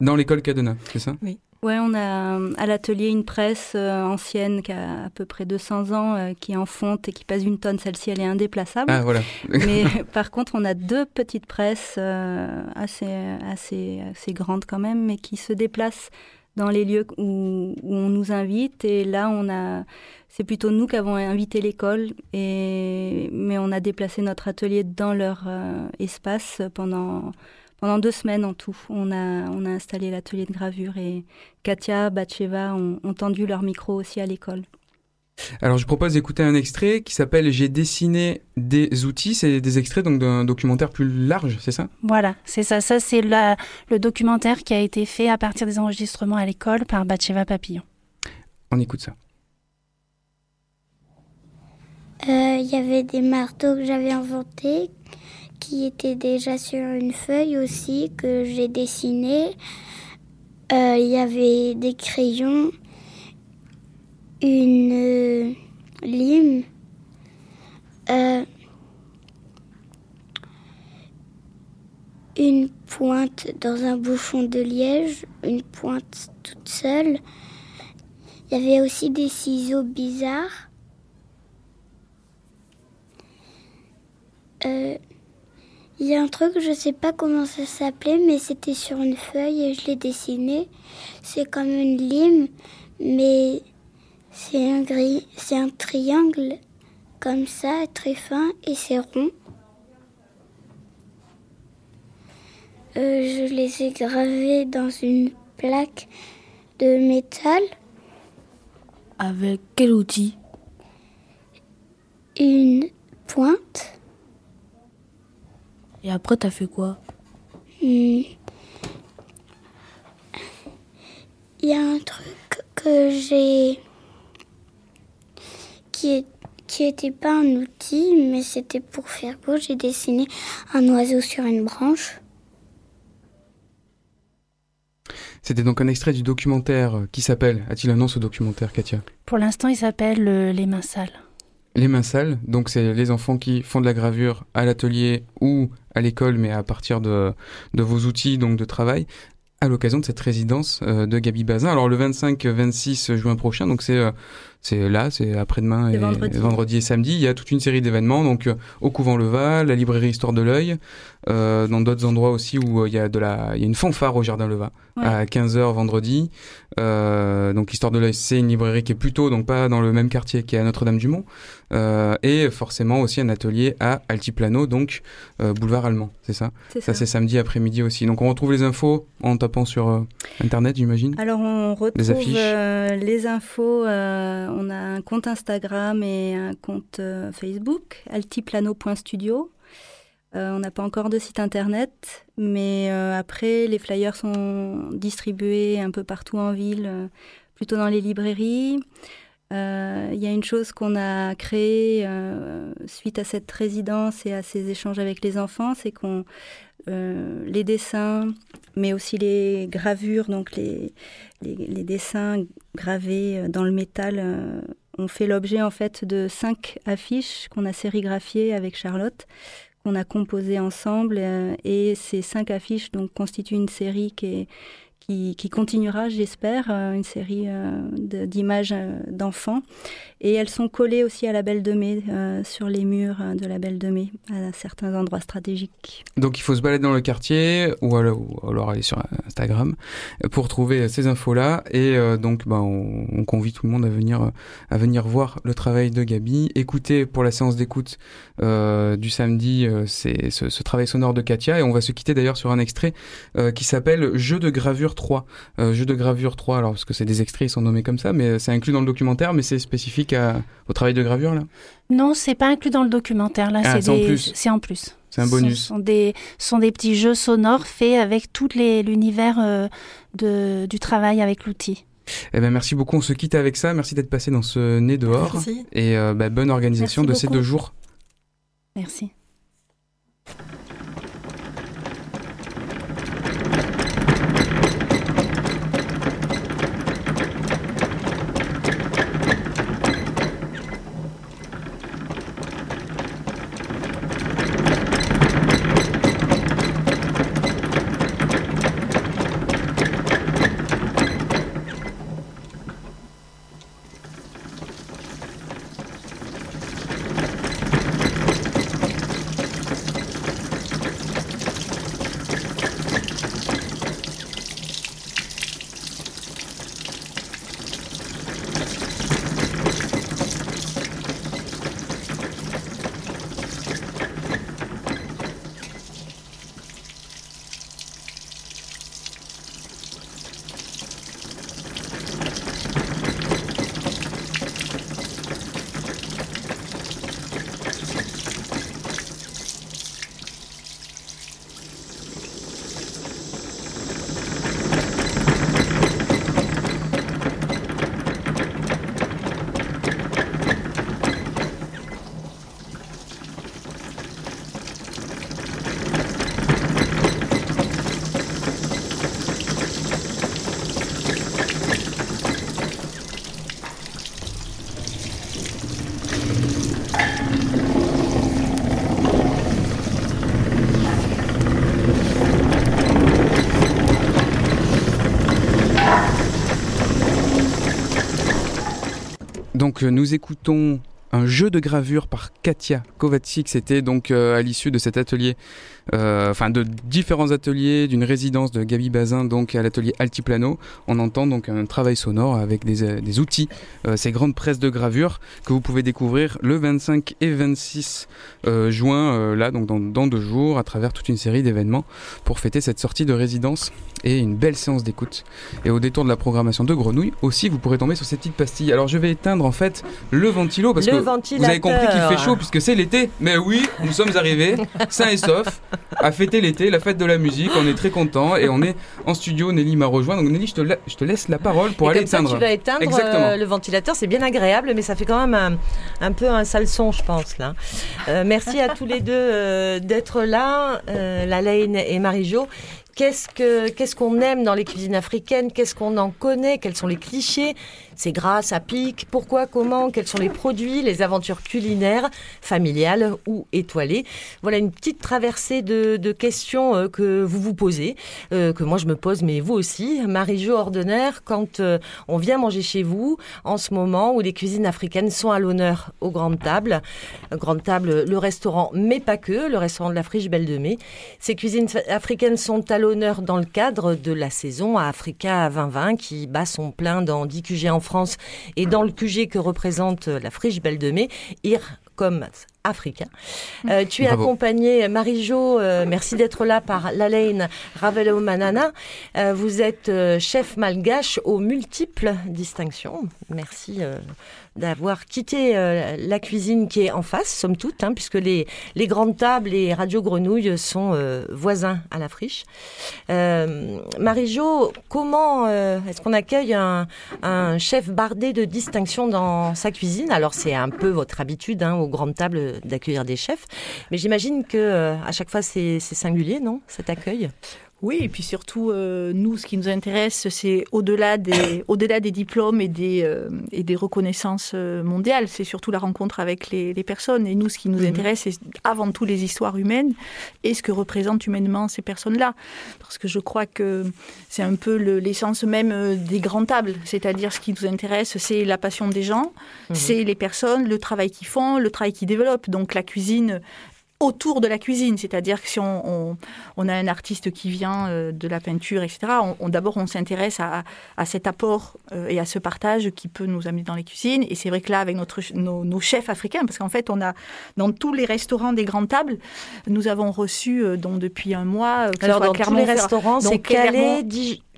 dans l'école Cadena c'est ça? Oui Ouais, on a à l'atelier une presse euh, ancienne qui a à peu près 200 ans, euh, qui est en fonte et qui pèse une tonne. Celle-ci, elle est indéplaçable. Ah, voilà. [LAUGHS] Mais [LAUGHS] par contre, on a deux petites presses euh, assez, assez, assez grandes quand même, mais qui se déplacent dans les lieux où, où on nous invite. Et là, on a, c'est plutôt nous qui avons invité l'école, et mais on a déplacé notre atelier dans leur espace pendant pendant deux semaines en tout. On a, on a installé l'atelier de gravure et Katia, Batcheva ont, ont tendu leur micro aussi à l'école. Alors je propose d'écouter un extrait qui s'appelle J'ai dessiné des outils. C'est des extraits donc d'un documentaire plus large, c'est ça? Voilà, c'est ça. Ça c'est le documentaire qui a été fait à partir des enregistrements à l'école par Batcheva Papillon. On écoute ça. Il euh, y avait des marteaux que j'avais inventés qui était déjà sur une feuille aussi que j'ai dessiné. Euh, il y avait des crayons, une euh, lime, euh, une pointe dans un bouchon de liège, une pointe toute seule. Il y avait aussi des ciseaux bizarres. Il y a un truc, je sais pas comment ça s'appelait, mais c'était sur une feuille et je l'ai dessiné. C'est comme une lime, mais c'est un gris, c'est un triangle comme ça, très fin et c'est rond. Euh, je les ai gravés dans une plaque de métal. Avec quel outil? Une pointe. Et après, t'as fait quoi? Il y a un truc que j'ai qui qui était pas un outil, mais c'était pour faire beau. J'ai dessiné un oiseau sur une branche. C'était donc un extrait du documentaire qui s'appelle. A-t-il un nom ce documentaire, Katia? Pour l'instant, il s'appelle euh, Les mains sales. Les mains sales, donc c'est les enfants qui font de la gravure à l'atelier ou à l'école, mais à partir de, de vos outils donc de travail, à l'occasion de cette résidence euh, de Gabi Bazin. Alors le 25-26 juin prochain, donc c'est euh, c'est là, c'est après-demain et, vendredi. et samedi. Il y a toute une série d'événements, donc euh, au couvent Leval, la librairie Histoire de l'œil, euh, dans d'autres endroits aussi où il y a de la, il y a une fanfare au jardin Leval à 15h vendredi. Euh, donc Histoire de l'œil, c'est une librairie qui est plutôt donc pas dans le même quartier qu'à Notre-Dame-du-Mont, euh, et forcément aussi un atelier à Altiplano, donc euh, boulevard Allemand, c'est ça? Ça, c'est samedi après-midi aussi. Donc on retrouve les infos en tapant sur euh, internet, j'imagine? Alors on retrouve les, les infos. On a un compte Instagram et un compte Facebook, altiplano.studio. Euh, on n'a pas encore de site internet, mais euh, après, les flyers sont distribués un peu partout en ville, euh, plutôt dans les librairies. Il y a une chose qu'on a créée suite à cette résidence et à ces échanges avec les enfants, c'est qu'on les dessins, mais aussi les gravures, donc les, les dessins gravés dans le métal, ont fait l'objet en fait de cinq affiches qu'on a sérigraphiées avec Charlotte qu'on a composé ensemble euh, et ces cinq affiches donc constituent une série qui est qui, continuera, j'espère, euh, une série euh, d'images euh, d'enfants. Et elles sont collées aussi à la Belle de Mai, sur les murs de la Belle de Mai, à certains endroits stratégiques. Donc il faut se balader dans le quartier ou alors, aller sur Instagram pour trouver ces infos-là. Et donc ben, on, convie tout le monde à venir, à venir voir le travail de Gabi, écouter pour la séance d'écoute du samedi ce, travail sonore de Katia. Et on va se quitter d'ailleurs sur un extrait qui s'appelle Jeu de gravure 3, euh, jeu de gravure 3, alors parce que c'est des extraits, ils sont nommés comme ça, mais c'est inclus dans le documentaire, mais c'est spécifique au travail de gravure là? Non, c'est pas inclus dans le documentaire là, ah, c'est en plus. C'est en plus. C'est un bonus. Ce sont des, sont des petits jeux sonores faits avec tout l'univers euh, du travail avec l'outil. Eh ben merci beaucoup, on se quitte avec ça. Merci d'être passé dans ce nez dehors. Merci. Et euh, bah, bonne organisation de ces deux jours. Merci. Nous écoutons un jeu de gravure par Katia Kovacic. C'était donc à l'issue de cet atelier euh, enfin de différents ateliers, d'une résidence de Gabi Bazin donc à l'atelier Altiplano. On entend donc un travail sonore avec des, euh, des outils, euh, ces grandes presses de gravure que vous pouvez découvrir le 25 et 26 juin là donc dans, dans, deux jours à travers toute une série d'événements pour fêter cette sortie de résidence et une belle séance d'écoute. Et au détour de la programmation de Grenouille aussi vous pourrez tomber sur ces petites pastilles. Alors je vais éteindre en fait le ventilo parce que vous avez compris qu'il fait chaud puisque c'est l'été. Mais oui, nous sommes arrivés sains et saufs à fêter l'été, la fête de la musique. On est très content et on est en studio. Nelly m'a rejoint. Donc Nelly, je te, je te laisse la parole pour aller éteindre. tu vas éteindre euh, le ventilateur. C'est bien agréable, mais ça fait quand même un, peu un sale son, je pense là. Euh, merci à tous les deux euh, d'être là, la Lane et Marie-Jo. Qu'est-ce qu'on aime dans les cuisines africaines? Qu'est-ce qu'on en connaît? Quels sont les clichés? C'est gras, ça pique. Pourquoi, comment, quels sont les produits, les aventures culinaires, familiales ou étoilées? Voilà une petite traversée de, questions euh, que vous vous posez, euh, que moi je me pose, mais vous aussi. Marie-Jo Ordener, quand euh, on vient manger chez vous, en ce moment où les cuisines africaines sont à l'honneur aux grandes tables, grande table, le restaurant, mais pas que, le restaurant de la Friche Belle de Mai. Ces cuisines africaines sont à l'honneur dans le cadre de la saison à Africa 2020 qui bat son plein dans 10 QG en France Et dans le QG que représente la friche Belle de Mai, IR comme africain. Euh, tu es accompagné, Marie-Jo, euh, merci d'être là, par Lalaine Ravelo Manana. Euh, vous êtes chef malgache aux multiples distinctions. Merci d'avoir quitté euh, la cuisine qui est en face, somme toute, hein, puisque les, les grandes tables et Radio Grenouille sont euh, voisins à la friche. Euh, Marie-Jo, comment est-ce qu'on accueille un, un, chef bardé de distinction dans sa cuisine? Alors c'est un peu votre habitude hein, aux grandes tables d'accueillir des chefs, mais j'imagine que à chaque fois c'est singulier, non, cet accueil? Oui, et puis surtout, euh, nous, ce qui nous intéresse, c'est au-delà des, au-delà des diplômes et des, euh, et des reconnaissances euh, mondiales, c'est surtout la rencontre avec les, les, personnes. Et nous, ce qui nous mhm. intéresse, c'est avant tout les histoires humaines et ce que représentent humainement ces personnes-là. Parce que je crois que c'est un peu l'essence même des grandes tables. C'est-à-dire, ce qui nous intéresse, c'est la passion des gens, mhm. c'est les personnes, le travail qu'ils font, le travail qu'ils développent. Donc, la cuisine, autour de la cuisine. C'est-à-dire que si on, on, a un artiste qui vient euh, de la peinture, etc., on, d'abord on s'intéresse à, à, cet apport euh, et à ce partage qui peut nous amener dans les cuisines. Et c'est vrai que là, avec notre, nos, chefs africains, parce qu'en fait, on a dans tous les restaurants des grandes tables, nous avons reçu euh, donc depuis un mois. Alors dans tous les restaurants, c'est Calais,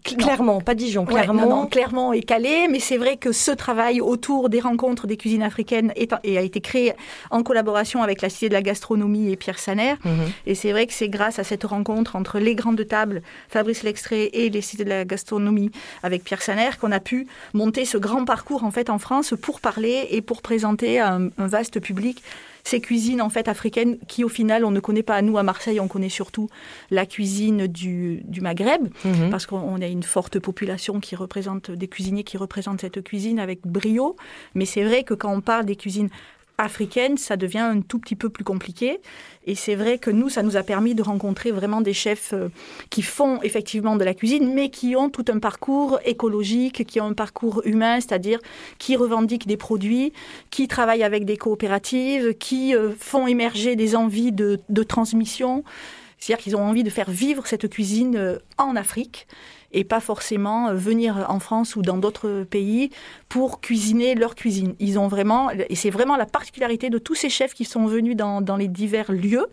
Clairement, pas Dijon, clairement. clairement et Calais, mais c'est vrai que ce travail autour des rencontres des cuisines africaines est, et a été créé en collaboration avec la Cité de la Gastronomie et Pierre Saner. Mhm. Et c'est vrai que c'est grâce à cette rencontre entre les grandes tables, Fabrice Lextrait et les Cités de la Gastronomie avec Pierre Saner qu'on a pu monter ce grand parcours en fait en France pour parler et pour présenter à un vaste public ces cuisines en fait africaines qui au final on ne connaît pas. Nous à Marseille, on connaît surtout la cuisine du, Maghreb mhm. parce qu'on a une forte population qui représente des cuisiniers qui représentent cette cuisine avec brio. Mais c'est vrai que quand on parle des cuisines africaine, ça devient un tout petit peu plus compliqué. Et c'est vrai que nous, ça nous a permis de rencontrer vraiment des chefs euh, qui font effectivement de la cuisine, mais qui ont tout un parcours écologique, qui ont un parcours humain, c'est-à-dire qui revendiquent des produits, qui travaillent avec des coopératives, qui euh, font émerger des envies de, transmission. C'est-à-dire qu'ils ont envie de faire vivre cette cuisine euh, en Afrique et pas forcément euh, venir en France ou dans d'autres pays pour cuisiner leur cuisine. Ils ont vraiment, et c'est vraiment la particularité de tous ces chefs qui sont venus dans, dans les divers lieux,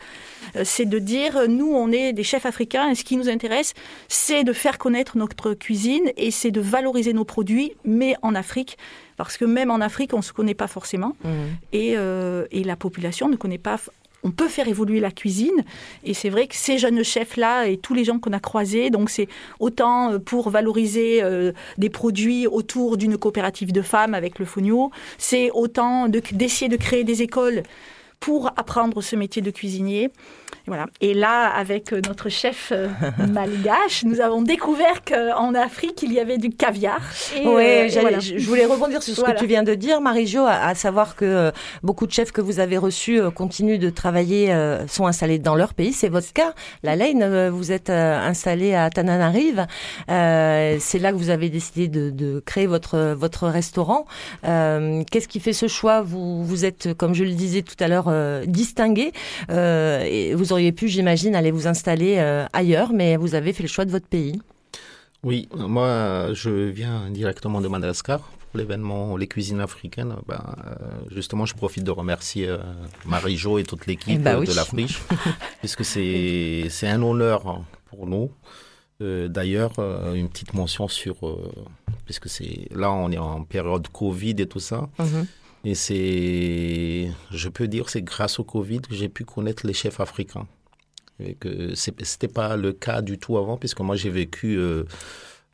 euh, c'est de dire, nous, on est des chefs africains et ce qui nous intéresse, c'est de faire connaître notre cuisine et c'est de valoriser nos produits, mais en Afrique parce que même en Afrique, on ne se connaît pas forcément, mmh. et, euh, et, la population ne connaît pas on peut faire évoluer la cuisine. Et c'est vrai que ces jeunes chefs-là et tous les gens qu'on a croisés, donc c'est autant euh, pour valoriser euh, des produits autour d'une coopérative de femmes avec le Fogno, c'est autant d'essayer de créer des écoles pour apprendre ce métier de cuisinier. Voilà. Et là, avec euh, notre chef euh, [LAUGHS] malgache, nous avons découvert qu'en Afrique, il y avait du caviar. Oui, euh, je voulais rebondir sur ce que tu viens de dire, Marie-Jo, à, savoir que beaucoup de chefs que vous avez reçus continuent de travailler, sont installés dans leur pays. C'est votre cas. La Lane, vous êtes installé à Tananarive. C'est là que vous avez décidé de, créer votre, votre restaurant. Qu'est-ce qui fait ce choix? Vous, vous êtes, comme je le disais tout à l'heure, distingué. et vous auriez pu, j'imagine, aller vous installer euh, ailleurs, mais vous avez fait le choix de votre pays. Oui, moi, je viens directement de Madagascar pour l'événement Les Cuisines africaines. Ben, euh, justement, je profite de remercier euh, Marie-Jo et toute l'équipe eh ben de la Friche, [LAUGHS] puisque c'est un honneur pour nous. D'ailleurs, une petite mention sur, puisque c'est là, on est en période Covid et tout ça. Mhm. Et c'est, je peux dire, c'est grâce au Covid que j'ai pu connaître les chefs africains. Et que c'était pas le cas du tout avant, puisque moi j'ai vécu euh,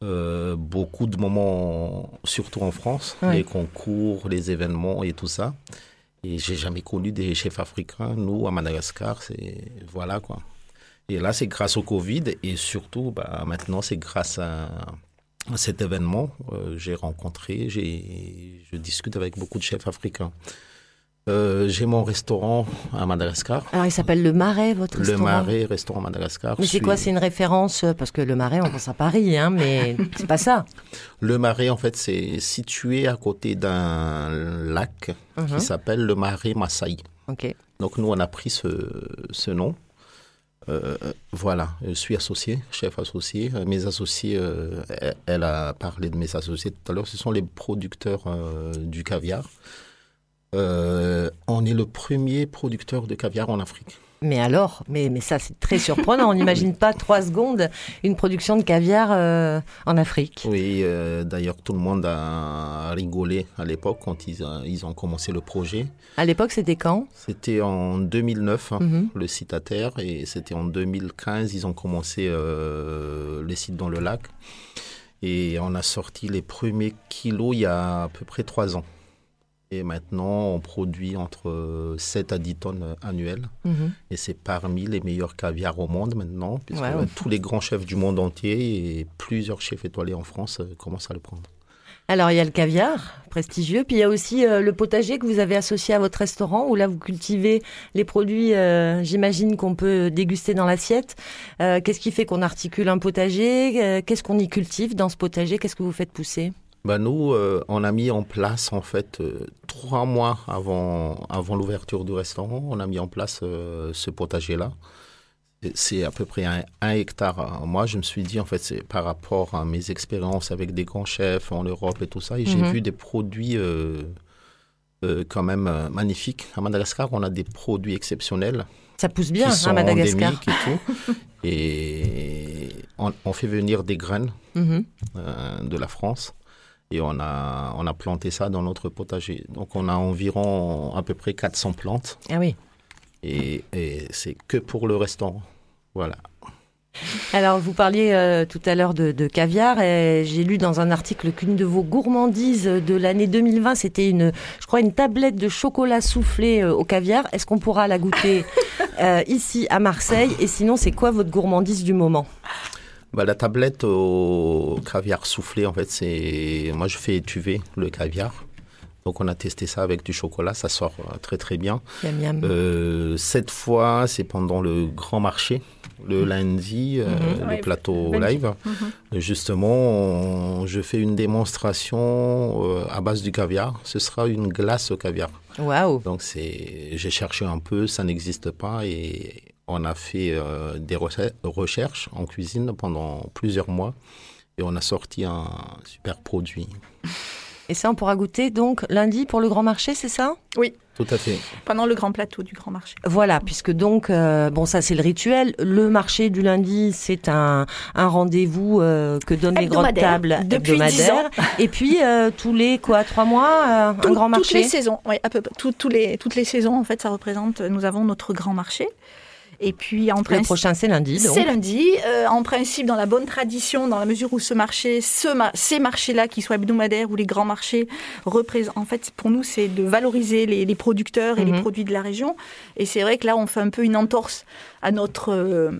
euh, beaucoup de moments, surtout en France, les concours, les événements et tout ça. Et j'ai jamais connu des chefs africains. Nous, à Madagascar, c'est voilà quoi. Et là, c'est grâce au Covid et surtout, bah, maintenant, c'est grâce à, cet événement, euh, j'ai rencontré, je discute avec beaucoup de chefs africains. Euh, j'ai mon restaurant à Madagascar. Alors il s'appelle Le Marais, votre restaurant Le Marais, restaurant Madagascar. Mais c'est quoi C'est une référence Parce que Le Marais, on pense à Paris, hein, mais [LAUGHS] c'est pas ça. Le Marais, en fait, c'est situé à côté d'un lac qui uh-huh. s'appelle le Marais Maasai. Ok. Donc nous, on a pris ce, ce nom euh, voilà, je suis associé, chef associé. Euh, mes associés, euh, elle a parlé de mes associés tout à l'heure, ce sont les producteurs du caviar. on est le premier producteur de caviar en Afrique. Mais alors, mais, mais ça c'est très surprenant. On n'imagine pas trois secondes une production de caviar euh, en Afrique. Oui, euh, d'ailleurs tout le monde a rigolé à l'époque quand ils, euh, ils, ont commencé le projet. À l'époque c'était quand? C'était en 2009, hein, mhm. le site à terre, et c'était en 2015 ils ont commencé les sites dans le lac. Et on a sorti les premiers kilos il y a à peu près trois ans. Et maintenant, on produit entre 7 à 10 tonnes annuelles. Mhm. Et c'est parmi les meilleurs caviars au monde maintenant, puisque tous les grands chefs du monde entier et plusieurs chefs étoilés en France euh, commencent à le prendre. Alors, il y a le caviar, prestigieux, puis il y a aussi euh, le potager que vous avez associé à votre restaurant, où là, vous cultivez les produits, euh, j'imagine, qu'on peut déguster dans l'assiette. Qu'est-ce qui fait qu'on articule un potager? Qu'est-ce qu'on y cultive dans ce potager? Qu'est-ce que vous faites pousser? Bah nous, euh, on a mis en place en fait euh, trois mois avant avant l'ouverture du restaurant, on a mis en place euh, ce potager là. C'est à peu près un, hectare. Moi, je me suis dit en fait, c'est par rapport à mes expériences avec des grands chefs en Europe et tout ça, et j'ai mhm. vu des produits quand même magnifiques. À Madagascar, on a des produits exceptionnels. Ça pousse bien à Madagascar. Et, tout. [LAUGHS] et on, fait venir des graines mhm. de la France et on a, on a planté ça dans notre potager. Donc on a environ à peu près 400 plantes. Ah oui. Et, et c'est que pour le restaurant. Voilà. Alors, vous parliez euh, tout à l'heure de, de, caviar. J'ai lu dans un article qu'une de vos gourmandises de l'année 2020, c'était une, je crois, une tablette de chocolat soufflé euh, au caviar. Est-ce qu'on pourra la goûter [LAUGHS] euh, ici à Marseille? Et sinon, c'est quoi votre gourmandise du moment? Bah, la tablette au caviar soufflé, en fait, c'est. Moi, je fais étuver le caviar. Donc, on a testé ça avec du chocolat. Ça sort euh, très, très bien. Euh, cette fois, c'est pendant le grand marché, le mmh. lundi, euh, mmh. le plateau live. Mmh. Justement, je fais une démonstration à base du caviar. Ce sera une glace au caviar. Waouh! Donc, c'est. J'ai cherché un peu, ça n'existe pas. Et on a fait euh, des recherches en cuisine pendant plusieurs mois et on a sorti un super produit. Et ça, on pourra goûter donc lundi pour le grand marché, c'est ça? Oui. Tout à fait. Pendant le grand plateau du grand marché. Voilà, puisque donc, euh, bon, ça c'est le rituel. Le marché du lundi, c'est un, rendez-vous euh, que donnent les grandes tables hebdomadaires. Et puis, tous les, quoi, trois mois, un grand marché Toutes les saisons, oui, à peu près. toutes les saisons, en fait, ça représente, nous avons notre grand marché. Et puis en principe, le prochain c'est lundi. C'est lundi. Euh, en principe, dans la bonne tradition, dans la mesure où ce marché, ce ces marchés-là, qu'ils soient hebdomadaires ou les grands marchés, représentent. En fait, pour nous, c'est de valoriser les, producteurs et les mhm. produits de la région. Et c'est vrai que là, on fait un peu une entorse à notre euh,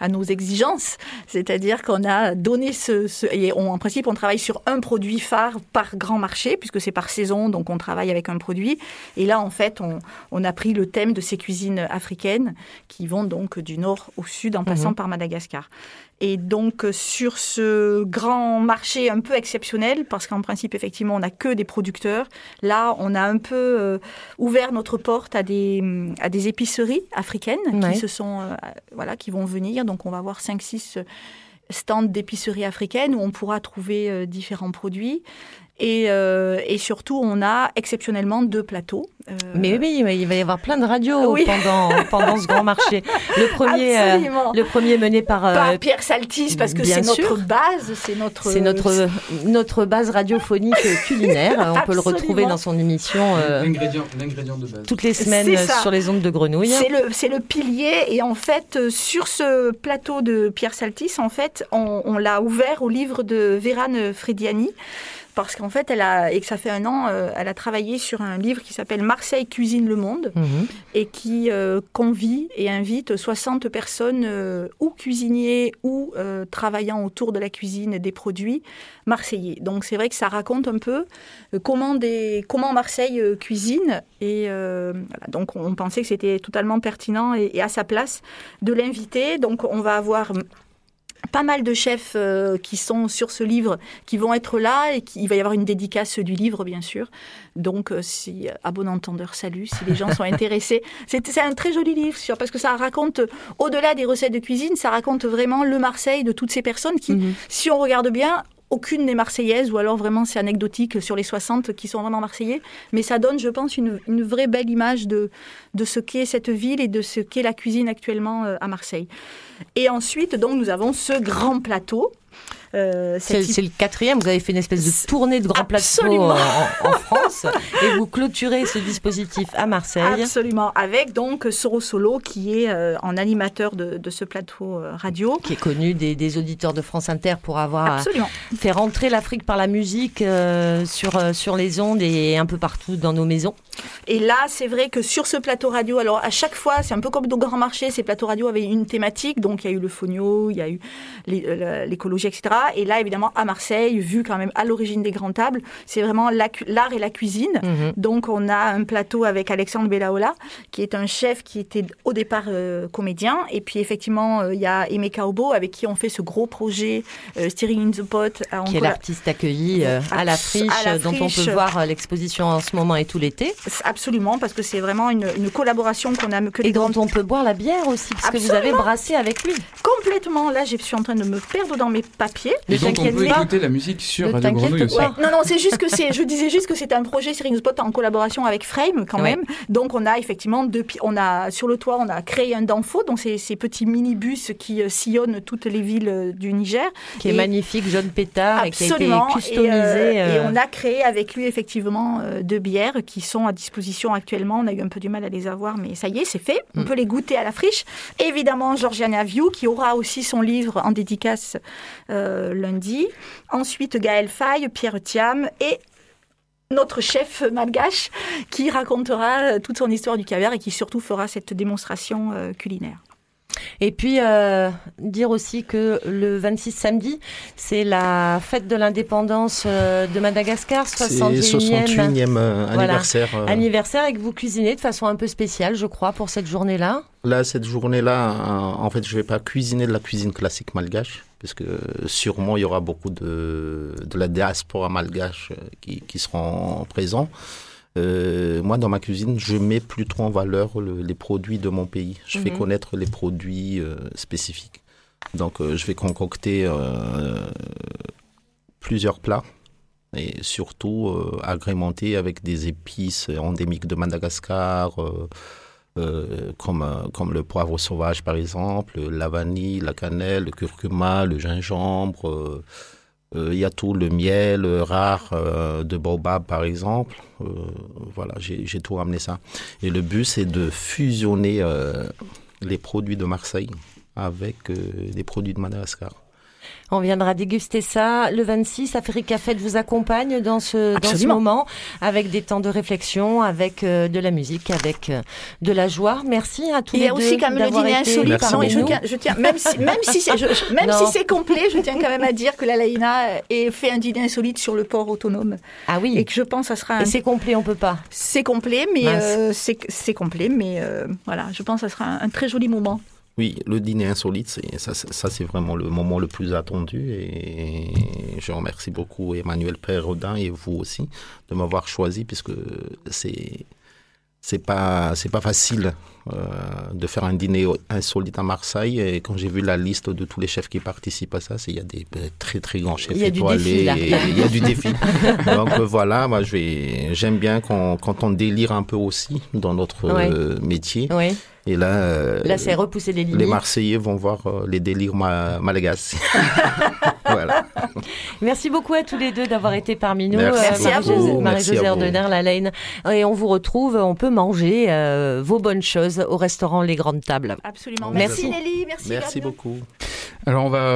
à nos exigences, c'est-à-dire qu'on a donné ce, et en principe on travaille sur un produit phare par grand marché puisque c'est par saison, donc on travaille avec un produit. Et là en fait on, on a pris le thème de ces cuisines africaines qui vont donc du nord au sud en passant mhm. par Madagascar. Et donc sur ce grand marché un peu exceptionnel, parce qu'en principe effectivement on n'a que des producteurs, là on a un peu euh, ouvert notre porte à des, à des épiceries africaines qui se sont euh, voilà qui vont venir. Donc on va avoir 5-6 stands d'épiceries africaines où on pourra trouver euh, différents produits. Et, euh, et, surtout, on a exceptionnellement deux plateaux. Euh, mais oui, il va y avoir plein de radios pendant, pendant ce grand marché. Le premier, euh, le premier mené par, par Pierre Saltis, parce que c'est notre base, c'est notre, c'est notre, notre base radiophonique [LAUGHS] culinaire. On peut le retrouver dans son émission l'ingrédient, de base. toutes les semaines sur les ondes de Grenouille. C'est le, c'est le pilier. Et en fait, sur ce plateau de Pierre Saltis, en fait, on, on l'a ouvert au livre de Vérane Frediani parce qu'en fait, elle a, et que ça fait un an, euh, elle a travaillé sur un livre qui s'appelle Marseille cuisine le monde mhm. et qui euh, convie et invite 60 personnes euh, ou cuisiniers ou travaillant autour de la cuisine des produits marseillais. Donc c'est vrai que ça raconte un peu comment, des, comment Marseille cuisine et donc on pensait que c'était totalement pertinent et à sa place de l'inviter. Donc on va avoir pas mal de chefs euh, qui sont sur ce livre qui vont être là et qui, il va y avoir une dédicace du livre bien sûr. Donc euh, si à bon entendeur salut si les gens sont [LAUGHS] intéressés, c'est un très joli livre sûr parce que ça raconte au-delà des recettes de cuisine, ça raconte vraiment le Marseille de toutes ces personnes qui mhm. si on regarde bien aucune n'est marseillaise, ou alors vraiment c'est anecdotique sur les 60 qui sont vraiment marseillais. Mais ça donne, je pense, une, une vraie belle image de, de ce qu'est cette ville et de ce qu'est la cuisine actuellement euh, à Marseille. Et ensuite, donc, nous avons ce grand plateau euh, c'est le quatrième. Vous avez fait une espèce de tournée de grands plateaux en, en, France [LAUGHS] et vous clôturez ce dispositif à Marseille. Absolument. Avec donc Soro Solo qui est euh, en animateur de, ce plateau euh, radio. Qui est connu des, auditeurs de France Inter pour avoir fait rentrer l'Afrique par la musique sur, sur les ondes et un peu partout dans nos maisons. Et là, c'est vrai que sur ce plateau radio, alors à chaque fois, c'est un peu comme dans Grand Marché, ces plateaux radio avaient une thématique. Donc il y a eu le fonio, il y a eu l'écologie, etc. Et là, évidemment, à Marseille, vu quand même à l'origine des grandes tables, c'est vraiment l'art et la cuisine. Mhm. Donc, on a un plateau avec Alexandre Bellaola, qui est un chef qui était au départ euh, comédien. Et puis, effectivement, euh, il y a Aimé Kaobo, avec qui on fait ce gros projet euh, Steering in the Pot. qui est l'artiste accueilli à, la friche, dont on peut voir l'exposition en ce moment et tout l'été. Absolument, parce que c'est vraiment une, collaboration qu'on a que Et dont on peut boire la bière aussi, parce que vous avez brassé avec lui. Complètement. Là, je suis en train de me perdre dans mes papiers. Et donc on peut écouter la musique sur Radio Grenouille aussi. Non, non, c'est juste que c'est, je disais juste que c'est un projet Searing Spot en collaboration avec Frame quand même. Donc on a effectivement depuis, on a sur le toit, on a créé un Danfo, donc c'est ces petits minibus qui euh, sillonnent toutes les villes euh, du Niger. Qui est magnifique, jaune pétard, et qui a été customisé. Euh, et, on a créé avec lui effectivement deux bières qui sont à disposition actuellement. On a eu un peu du mal à les avoir, mais ça y est, c'est fait. On mm. peut les goûter à la friche. Évidemment, Georgiana View qui aura aussi son livre en dédicace lundi. Ensuite, Gaël Faye, Pierre Thiam et notre chef malgache qui racontera toute son histoire du caviar et qui surtout fera cette démonstration euh, culinaire. Et puis euh, dire aussi que le 26 samedi, c'est la fête de l'indépendance euh, de Madagascar, 61e, anniversaire. Anniversaire et que vous cuisinez de façon un peu spéciale, je crois, pour cette journée-là. Là, cette journée-là, en fait, je vais pas cuisiner de la cuisine classique malgache puisque sûrement il y aura beaucoup de, de la diaspora malgache euh, qui, qui seront présents. Euh, moi, dans ma cuisine, je mets plutôt en valeur les produits de mon pays. Je fais mhm. connaître les produits euh, spécifiques. Donc, je vais concocter plusieurs plats et surtout agrémenter avec des épices endémiques de Madagascar euh, comme, euh, comme le poivre sauvage par exemple, la vanille, la cannelle, le curcuma, le gingembre. Euh, il y a tout, le miel rare de baobab par exemple. voilà, j'ai tout ramené ça. Et le but c'est de fusionner les produits de Marseille avec des produits de Madagascar. On viendra déguster ça. Le 26, Africa Fête vous accompagne dans ce, dans ce moment avec des temps de réflexion, avec euh, de la musique, avec euh, de la joie. Merci à tous les deux. Il y a aussi quand même le dîner insolite. je, tiens, même si, même si c'est, [LAUGHS] même si c'est complet, je tiens quand même à dire que la Laïna ait fait un dîner insolite sur le port autonome. Ah oui. Et que je pense que ça sera. Un... Et c'est complet, on peut pas. C'est complet, mais euh, c'est complet, mais voilà, je pense que ça sera un très joli moment. Oui, le dîner insolite, ça, ça c'est vraiment le moment le plus attendu et je remercie beaucoup Emmanuel Perrodin et vous aussi de m'avoir choisi puisque c'est c'est pas c'est pas facile euh, de faire un dîner insolite à Marseille et quand j'ai vu la liste de tous les chefs qui participent à ça il y a des très très grands chefs étoilés il y a du défi [LAUGHS] donc euh, voilà moi j'aime bien quand, quand on délire un peu aussi dans notre euh, métier. Et là, euh, là c'est repousser les limites. Les Marseillais vont voir euh, les délires ma malagasy. [LAUGHS] voilà. Merci beaucoup à tous les deux d'avoir été parmi nous. Merci, euh, à vous. Marie-Josée Ordener, la Laine. Et on vous retrouve, on peut manger vos bonnes choses au restaurant Les Grandes Tables. Absolument. Merci, Nelly. Merci, merci beaucoup. Alors on va,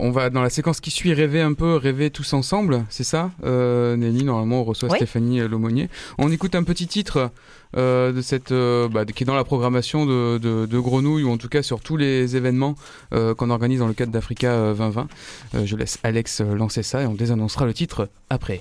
on va dans la séquence qui suit rêver un peu, rêver tous ensemble, c'est ça Nelly, normalement on reçoit Stéphanie Lomonier. On écoute un petit titre euh, de cette, euh, bah, qui est dans la programmation de, de, de, Grenouille ou en tout cas sur tous les événements euh, qu'on organise dans le cadre d'Africa 2020. je laisse Alex lancer ça et on désannoncera le titre après.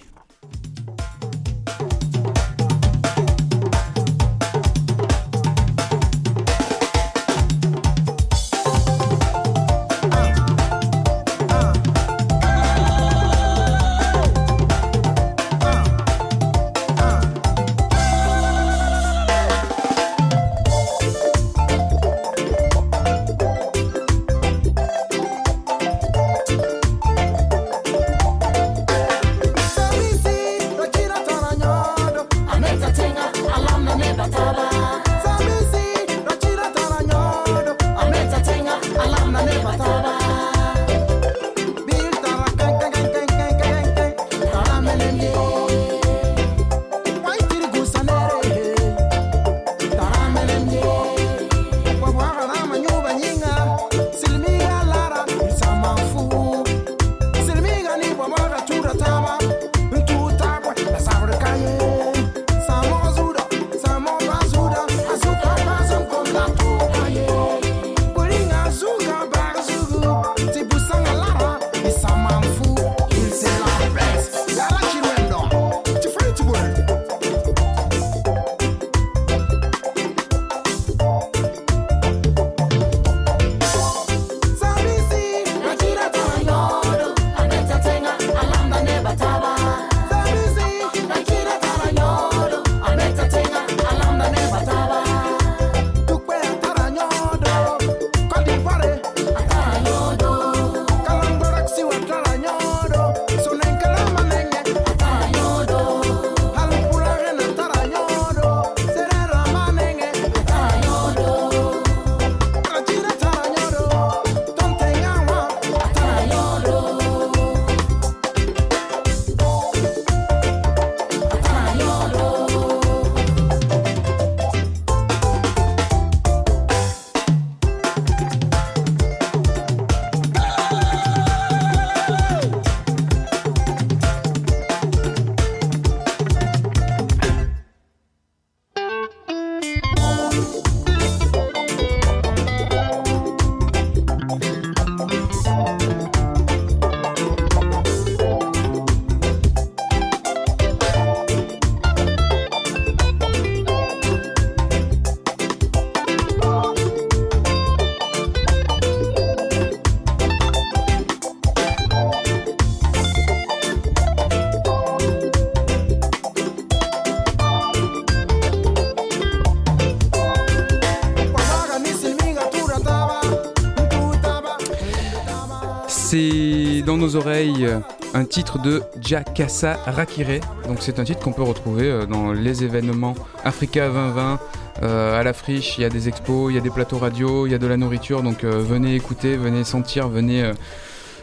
Un titre de Jakasa Rakire. Donc c'est un titre qu'on peut retrouver euh, dans les événements Africa 2020. Euh, à la friche, il y a des expos, il y a des plateaux radio, il y a de la nourriture. Donc euh, venez écouter, venez sentir, venez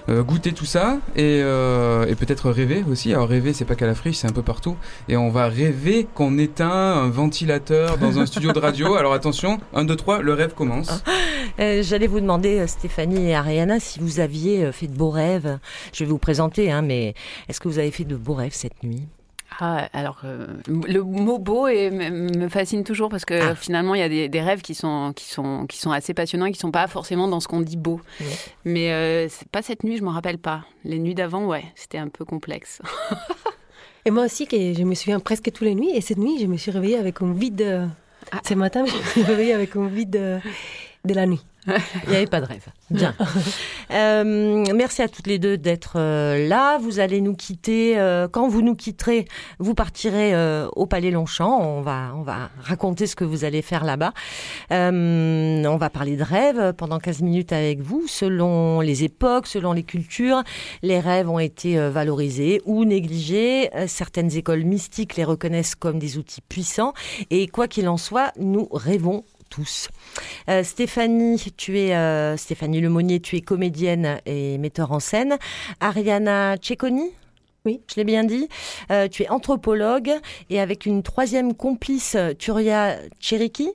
goûter tout ça et, et peut-être rêver aussi. Alors rêver, c'est pas qu'à la friche, c'est un peu partout. Et on va rêver qu'on éteint un ventilateur dans un studio de radio. Alors attention, 1, 2, 3, le rêve commence. J'allais vous demander, Stéphanie et Ariana, si vous aviez fait de beaux rêves. Je vais vous présenter, hein, mais est-ce que vous avez fait de beaux rêves cette nuit? Ah, alors euh, le mot beau me fascine toujours parce que ah. finalement il y a des, rêves qui sont qui sont qui sont assez passionnants et qui sont pas forcément dans ce qu'on dit beau. Mais euh, pas cette nuit, je m'en rappelle pas. Les nuits d'avant, ouais, c'était un peu complexe. [LAUGHS] et moi aussi, je me souviens presque toutes les nuits. Et cette nuit, je me suis réveillée avec un vide. Ah. Ce matin, je me suis réveillée avec un vide de la nuit. Il n'y avait pas de rêve. Bien. Euh, merci à toutes les deux d'être euh, là. Vous allez nous quitter. Euh, quand vous nous quitterez, vous partirez au Palais Longchamp. On va, on va raconter ce que vous allez faire là-bas. on va parler de rêves pendant 15 minutes avec vous. Selon les époques, selon les cultures, les rêves ont été valorisés ou négligés. Certaines écoles mystiques les reconnaissent comme des outils puissants. Et quoi qu'il en soit, nous rêvons tous. Euh, Stéphanie, tu es euh, Stéphanie Lemonnier, tu es comédienne et metteur en scène. Ariana Cecconi oui. Je l'ai bien dit. Euh, tu es anthropologue et avec une troisième complice, Turia Cheriki,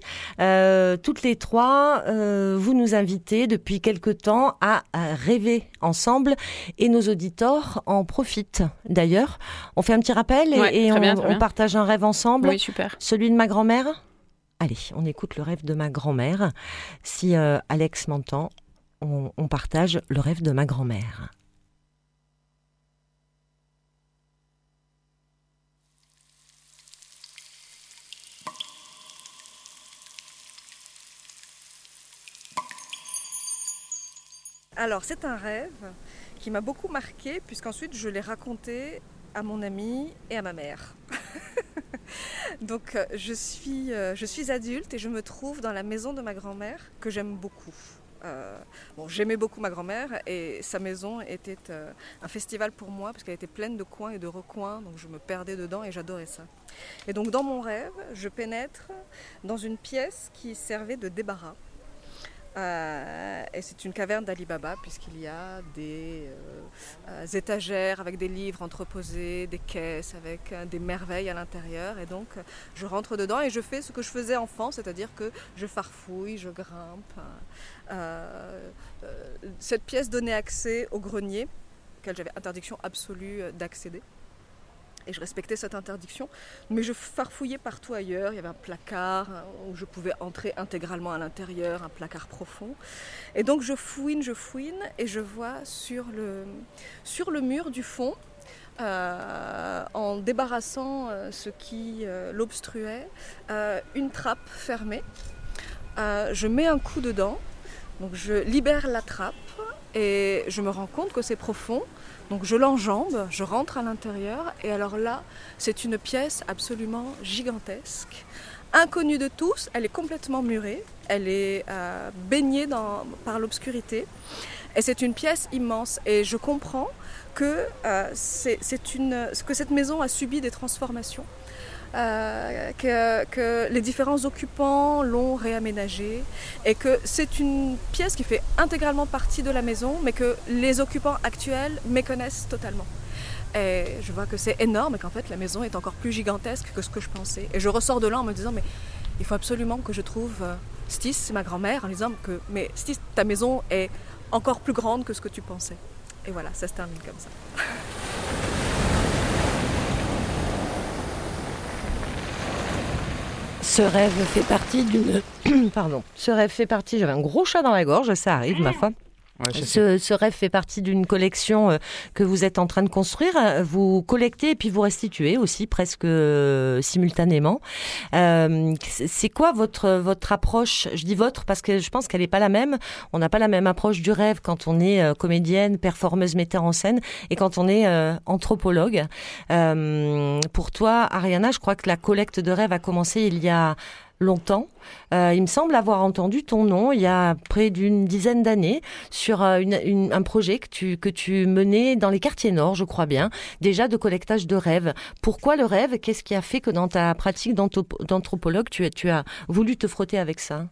toutes les trois, vous nous invitez depuis quelque temps à, rêver ensemble et nos auditeurs en profitent. D'ailleurs, on fait un petit rappel et, on, partage un rêve ensemble. Oui, super. Celui de ma grand-mère? Allez, on écoute le rêve de ma grand-mère. Si euh, Alex m'entend, on, on partage le rêve de ma grand-mère. Alors, c'est un rêve qui m'a beaucoup marqué, puisqu'ensuite je l'ai raconté à mon ami et à ma mère. [LAUGHS] Donc euh, je suis, euh, je suis adulte et je me trouve dans la maison de ma grand-mère que j'aime beaucoup. Euh, bon, j'aimais beaucoup ma grand-mère et sa maison était un festival pour moi parce qu'elle était pleine de coins et de recoins, donc je me perdais dedans et j'adorais ça. Et donc dans mon rêve, je pénètre dans une pièce qui servait de débarras. Euh, et c'est une caverne d'Ali Baba puisqu'il y a des euh, euh, étagères avec des livres entreposés, des caisses avec des merveilles à l'intérieur. Et donc je rentre dedans et je fais ce que je faisais enfant, c'est-à-dire que je farfouille, je grimpe. cette pièce donnait accès au grenier, auquel j'avais interdiction absolue d'accéder. Et je respectais cette interdiction, mais je farfouillais partout ailleurs. Il y avait un placard hein, où je pouvais entrer intégralement à l'intérieur, un placard profond. Et donc je fouine, je fouine, et je vois sur le, sur le mur du fond, euh, en débarrassant euh, ce qui euh, l'obstruait, une trappe fermée. je mets un coup dedans, donc je libère la trappe et je me rends compte que c'est profond. Donc je l'enjambe, je rentre à l'intérieur et alors là, c'est une pièce absolument gigantesque. Inconnue de tous, elle est complètement murée, elle est euh, baignée par l'obscurité et c'est une pièce immense et je comprends que, euh, que cette maison a subi des transformations. Euh, que, les différents occupants l'ont réaménagé et que c'est une pièce qui fait intégralement partie de la maison, mais que les occupants actuels méconnaissent totalement. Et je vois que c'est énorme et qu'en fait la maison est encore plus gigantesque que ce que je pensais. Et je ressors de là en me disant mais il faut absolument que je trouve euh, Stis, ma grand-mère, en disant que mais Stis, ta maison est encore plus grande que ce que tu pensais. Et voilà, ça se termine comme ça. [LAUGHS] Ce rêve fait partie d'une. [CLEARS THROAT] Pardon. Ce rêve fait partie. J'avais un gros chat dans la gorge, ça arrive, ma foi ce, rêve fait partie d'une collection euh, que vous êtes en train de construire. Vous collectez et puis vous restituez aussi presque euh, simultanément. Euh, c'est quoi votre votre approche? Je dis votre parce que je pense qu'elle n'est pas la même. On n'a pas la même approche du rêve quand on est comédienne, performeuse, metteur en scène et quand on est anthropologue. pour toi, Ariana, je crois que la collecte de rêves a commencé il y a longtemps. Euh, il me semble avoir entendu ton nom il y a près d'une dizaine d'années sur euh, un projet que tu, menais dans les quartiers nord, je crois bien, déjà de collectage de rêves. Pourquoi le rêve? Qu'est-ce qui a fait que dans ta pratique d'anthropologue, tu as voulu te frotter avec ça?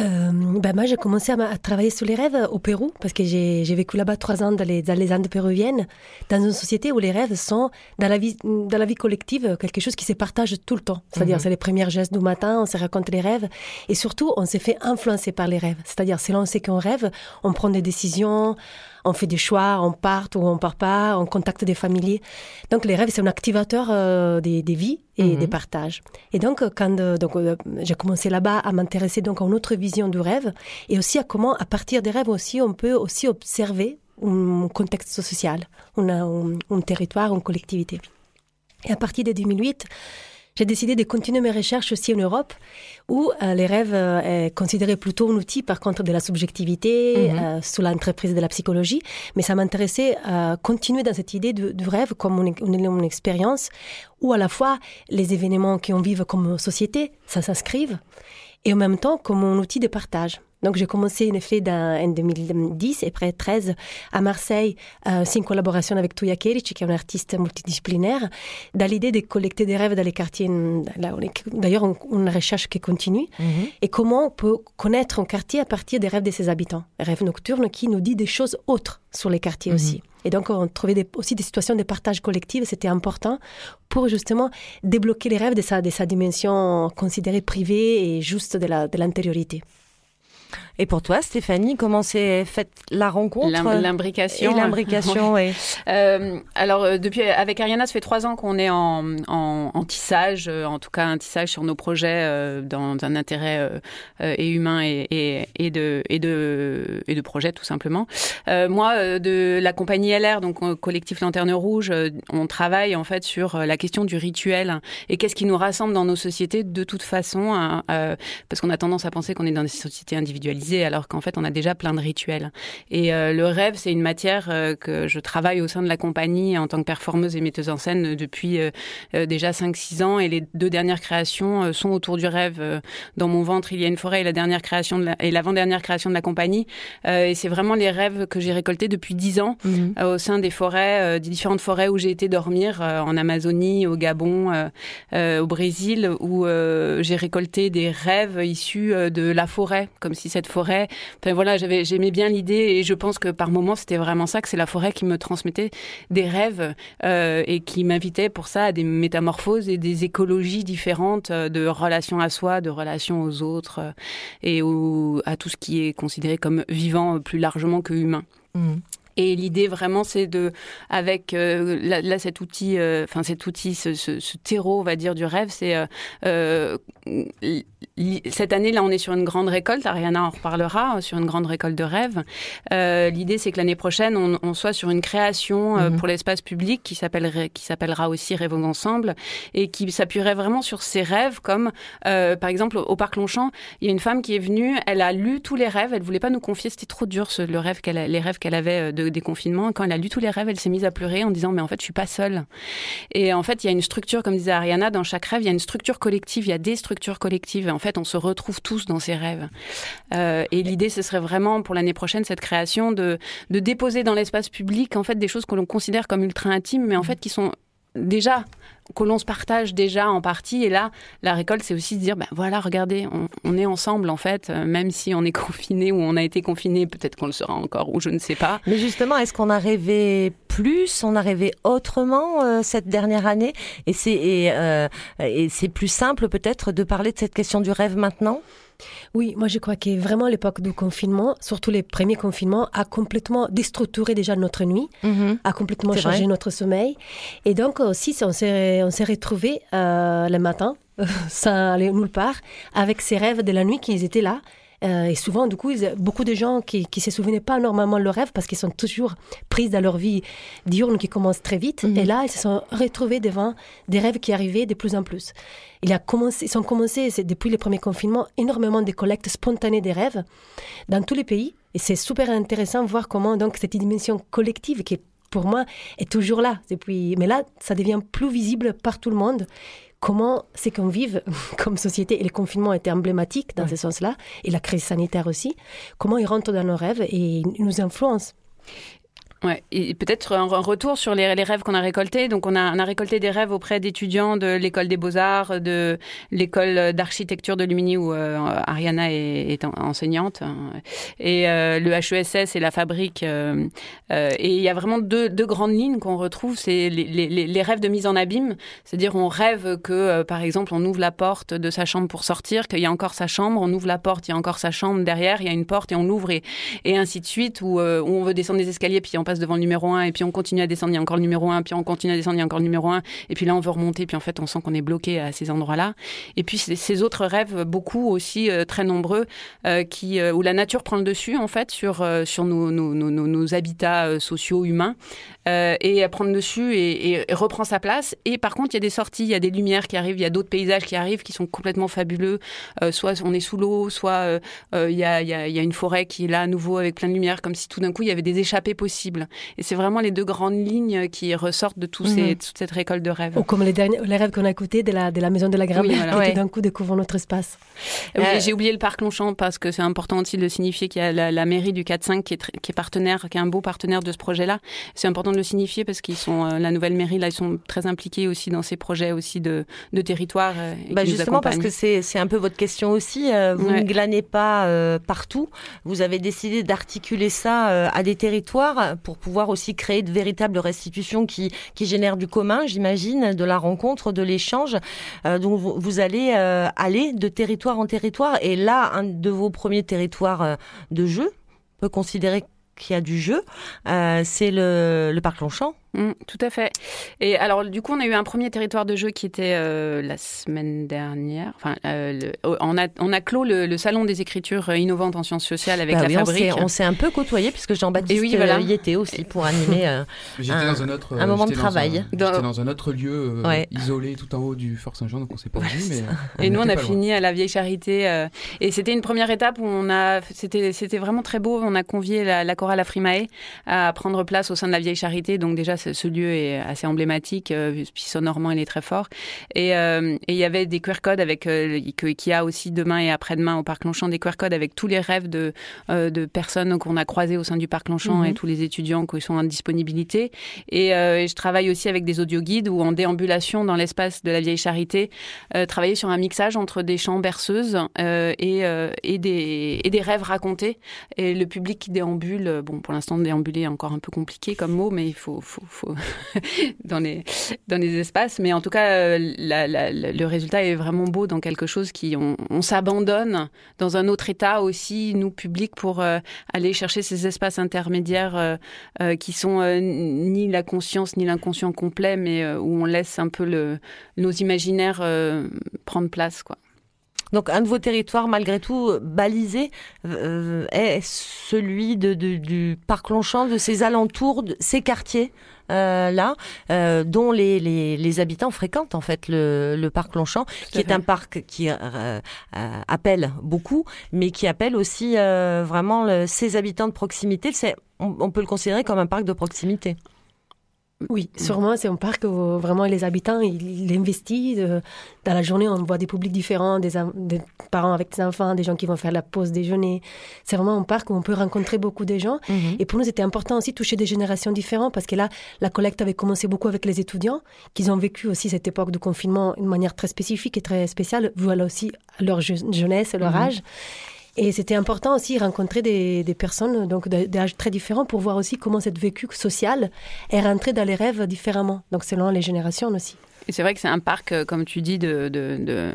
Euh, ben moi, j'ai commencé à, travailler sur les rêves au Pérou, parce que j'ai vécu là-bas trois ans dans les, dans les, Andes péruviennes, dans une société où les rêves sont, dans la vie, dans la vie collective, quelque chose qui se partage tout le temps. C'est-à-dire, mhm. c'est les premières gestes du matin, on se raconte les rêves, et surtout, on s'est fait influencer par les rêves. C'est-à-dire, selon ce qu'on rêve, on prend des décisions, on fait des choix, on part ou on part pas, on contacte des familiers. Donc les rêves, c'est un activateur euh, des, vies et mhm. des partages. Et donc, quand euh, donc, euh, j'ai commencé là-bas à m'intéresser donc à une autre vision du rêve et aussi à comment, à partir des rêves aussi, on peut aussi observer un contexte social, un, un territoire, une collectivité. Et à partir de 2008, j'ai décidé de continuer mes recherches aussi en Europe, où euh, les rêves euh, est considéré plutôt un outil, par contre, de la subjectivité, mhm. euh, sous l'entreprise de la psychologie. Mais ça m'intéressait à continuer dans cette idée du, rêve comme une, une, expérience où à la fois les événements qu'on vive comme société, ça s'inscrivent, et en même temps comme un outil de partage. Donc j'ai commencé en effet en 2010 et après 13 à Marseille, euh, aussi en collaboration avec Tuya Keric, qui est un artiste multidisciplinaire, dans l'idée de collecter des rêves dans les quartiers. D'ailleurs, une recherche qui continue. Mhm. Et comment on peut connaître un quartier à partir des rêves de ses habitants. rêves nocturnes qui nous dit des choses autres sur les quartiers mhm. aussi. Et donc, on trouvait aussi des situations de partage collectif, c'était important pour justement débloquer les rêves de sa, de sa dimension considérée privée et juste de l'intériorité. Et pour toi, Stéphanie, comment s'est faite la rencontre L'imbrication. Et l'imbrication, [LAUGHS] oui. Euh, alors, euh, depuis, avec Ariana, ça fait trois ans qu'on est en, en, tissage, euh, en tout cas un tissage sur nos projets dans un intérêt et humain et, et, et, de, et, de, et de projet, tout simplement. moi, de la compagnie LR, donc Collectif Lanterne Rouge, on travaille en fait sur la question du rituel et qu'est-ce qui nous rassemble dans nos sociétés de toute façon, hein, parce qu'on a tendance à penser qu'on est dans des sociétés alors qu'en fait on a déjà plein de rituels. Et euh, le rêve, c'est une matière euh, que je travaille au sein de la compagnie en tant que performeuse et metteuse en scène depuis euh, déjà 5-6 ans et les deux dernières créations sont autour du rêve. Dans mon ventre, il y a une forêt et la dernière création de et l'avant-dernière création de la compagnie. et c'est vraiment les rêves que j'ai récoltés depuis 10 ans mhm. au sein des forêts, des différentes forêts où j'ai été dormir en Amazonie, au Gabon, au Brésil, où j'ai récolté des rêves issus de la forêt, comme si cette forêt. Enfin voilà, j'avais, j'aimais bien l'idée et je pense que par moments c'était vraiment ça, que c'est la forêt qui me transmettait des rêves euh, et qui m'invitait pour ça à des métamorphoses et des écologies différentes euh, de relations à soi, de relations aux autres euh, et à tout ce qui est considéré comme vivant plus largement que humain. Mmh. Et l'idée vraiment, c'est de, avec là, cet outil, enfin cet outil, ce, ce, terreau, on va dire, du rêve, c'est cette année, là, on est sur une grande récolte. Ariana en reparlera, euh, sur une grande récolte de rêves. Euh, L'idée, c'est que l'année prochaine, on, on, soit sur une création euh, mhm. pour l'espace public qui s'appellera aussi Rêvons ensemble et qui s'appuierait vraiment sur ces rêves, comme euh, par exemple au, parc Longchamp, il y a une femme qui est venue, elle a lu tous les rêves, elle voulait pas nous confier, c'était trop dur ce, le rêve qu'elle, les rêves qu'elle avait de, des confinements. Quand elle a lu tous les rêves, elle s'est mise à pleurer en disant mais en fait, je suis pas seule. Et en fait, il y a une structure, comme disait Ariana, dans chaque rêve, il y a une structure collective, il y a des structures collectives. En fait, on se retrouve tous dans ces rêves. Euh, et l'idée, ce serait vraiment pour l'année prochaine cette création de, de déposer dans l'espace public en fait des choses que l'on considère comme ultra intimes, mais en fait qui sont déjà que l'on se partage déjà en partie. Et là, la récolte, c'est aussi de dire, ben voilà, regardez, on, est ensemble en fait, euh, même si on est [LAUGHS] confiné ou on a été confiné, peut-être qu'on le sera encore ou je ne sais pas. Mais justement, est-ce qu'on a rêvé plus, on a rêvé autrement euh, cette dernière année? Et c'est euh, et c'est plus simple peut-être de parler de cette question du rêve maintenant? Oui, moi je crois que vraiment l'époque du confinement, surtout les premiers confinements, a complètement déstructuré déjà notre nuit, mhm. a complètement changé notre sommeil. Et donc aussi, on s'est, on s'est retrouvés euh, le matin, [LAUGHS] sans aller nulle part, avec ces rêves de la nuit qui étaient là euh, et souvent, du coup, beaucoup de gens qui ne se souvenaient pas normalement de leur rêve parce qu'ils sont toujours pris dans leur vie diurne qui commence très vite. Mhm. Et là, ils se sont retrouvés devant des rêves qui arrivaient de plus en plus. Il a commencé, ils ont commencé, depuis le premier confinement, énormément de collectes spontanées des rêves dans tous les pays. Et c'est super intéressant de voir comment donc cette dimension collective qui pour moi est toujours là. Depuis mais là ça devient plus visible par tout le monde. Comment c'est qu'on vive [LAUGHS] comme société, et le confinement était emblématique dans ce sens-là, et la crise sanitaire aussi, comment ils rentrent dans nos rêves et nous influencent. Ouais, peut-être un retour sur les, les rêves qu'on a récoltés. Donc, on a, récolté des rêves auprès d'étudiants de l'école des beaux-arts, de l'école d'architecture de Lumini où euh, Ariana est, enseignante, et euh, le HESS et la fabrique. Euh, et il y a vraiment deux, grandes lignes qu'on retrouve. C'est les, les, les, rêves de mise en abîme, c'est-à-dire on rêve que, par exemple, on ouvre la porte de sa chambre pour sortir, qu'il y a encore sa chambre, on ouvre la porte, il y a encore sa chambre derrière, il y a une porte et on l'ouvre et, et ainsi de suite, où, où on veut descendre des escaliers puis devant le numéro 1 et puis on continue à descendre, il y a encore le numéro 1, puis on continue à descendre, il y a encore le numéro 1 et puis là on veut remonter, puis en fait on sent qu'on est bloqué à ces endroits-là. Et puis ces autres rêves, beaucoup aussi euh, très nombreux, euh, qui euh, où la nature prend le dessus en fait sur sur nos, nos, habitats sociaux humains et prend le dessus et, et, reprend sa place. Et par contre il y a des sorties, il y a des lumières qui arrivent, il y a d'autres paysages qui arrivent qui sont complètement fabuleux. soit on est sous l'eau, soit il y a, y, a, y a une forêt qui est là à nouveau avec plein de lumière, comme si tout d'un coup il y avait des échappées possibles. Et c'est vraiment les deux grandes lignes qui ressortent de tous ces, mhm. toute cette récolte de rêves. Ou comme les, derniers, les rêves qu'on a écoutés de la, de la maison de la grammaire, qui tout d'un coup découvrent notre espace. Euh, j'ai oublié le parc Longchamp parce que c'est important aussi de signifier qu'il y a la, mairie du 4-5 qui est, qui est partenaire, qui est un beau partenaire de ce projet-là. C'est important de le signifier parce qu'ils sont, euh, la nouvelle mairie, là, ils sont très impliqués aussi dans ces projets aussi de, de territoire. Euh, bah justement, parce que c'est un peu votre question aussi. vous ne glanez pas partout. Vous avez décidé d'articuler ça à des territoires pour pouvoir aussi créer de véritables restitutions qui, qui génèrent du commun, j'imagine, de la rencontre, de l'échange. Euh, donc vous, allez euh, aller de territoire en territoire. Et là, un de vos premiers territoires euh, de jeu, peut considérer qu'il y a du jeu, c'est le, le parc Longchamp. Mm, tout à fait. Et alors, du coup, on a eu un premier territoire de jeu qui était euh, la semaine dernière. Enfin, euh, on, a, on a clos le, salon des écritures innovantes en sciences sociales avec bah la fabrique. On s'est un peu côtoyé puisque Jean-Baptiste oui, voilà. y était aussi pour animer euh, [LAUGHS] un, dans un, autre, un moment de travail. J'étais dans un autre lieu isolé tout en haut du Fort Saint-Jean, donc on s'est pas vu. Mais et nous, on a fini à la Vieille Charité. et c'était une première étape où on a, c'était, c'était vraiment très beau. On a convié la, la chorale Afrimae à prendre place au sein de la Vieille Charité. Donc déjà, ce lieu est assez emblématique, euh, puis sonorement il est très fort. Euh, et il y avait des QR codes avec euh, qui a aussi demain et après-demain au parc Longchamp des QR codes avec tous les rêves de de personnes qu'on a croisées au sein du parc Longchamp mhm. et tous les étudiants qui sont en disponibilité. Et, je travaille aussi avec des audio guides ou en déambulation dans l'espace de la vieille charité, travailler sur un mixage entre des chants berceuses et et des et des rêves racontés. Et le public qui déambule, bon pour l'instant déambuler est encore un peu compliqué comme mot, mais il faut, faut, [LAUGHS] dans, les, dans les espaces. Mais en tout cas, euh, le résultat est vraiment beau dans quelque chose qui, on, s'abandonne dans un autre état aussi, nous, publics, pour euh, aller chercher ces espaces intermédiaires euh, qui sont ni la conscience ni l'inconscient complet, mais où on laisse un peu le, nos imaginaires prendre place, quoi. Donc un de vos territoires, malgré tout, balisé, est celui de, du parc Longchamp, de ses alentours, de ces quartiers? euh, là, euh, dont les, les, habitants fréquentent en fait le, parc Longchamp, qui est un parc qui euh, appelle beaucoup, mais qui appelle aussi vraiment ses habitants de proximité. C'est, on, peut le considérer comme un parc de proximité. Oui, sûrement, c'est un parc où vraiment les habitants, ils, investissent. Euh, dans la journée, on voit des publics différents, des, parents avec des enfants, des gens qui vont faire la pause déjeuner. C'est vraiment un parc où on peut rencontrer beaucoup de gens. Mhm. Et pour nous, c'était important aussi de toucher des générations différentes parce que là, la collecte avait commencé beaucoup avec les étudiants, qui ont vécu aussi cette époque de confinement d'une manière très spécifique et très spéciale, voilà aussi leur jeunesse, leur mhm. âge. Et c'était important aussi rencontrer des, personnes donc d'âges très différents pour voir aussi comment cette vécu sociale est rentrée dans les rêves différemment, donc selon les générations aussi. Et c'est vrai que c'est un parc, euh, comme tu dis, de, de, de,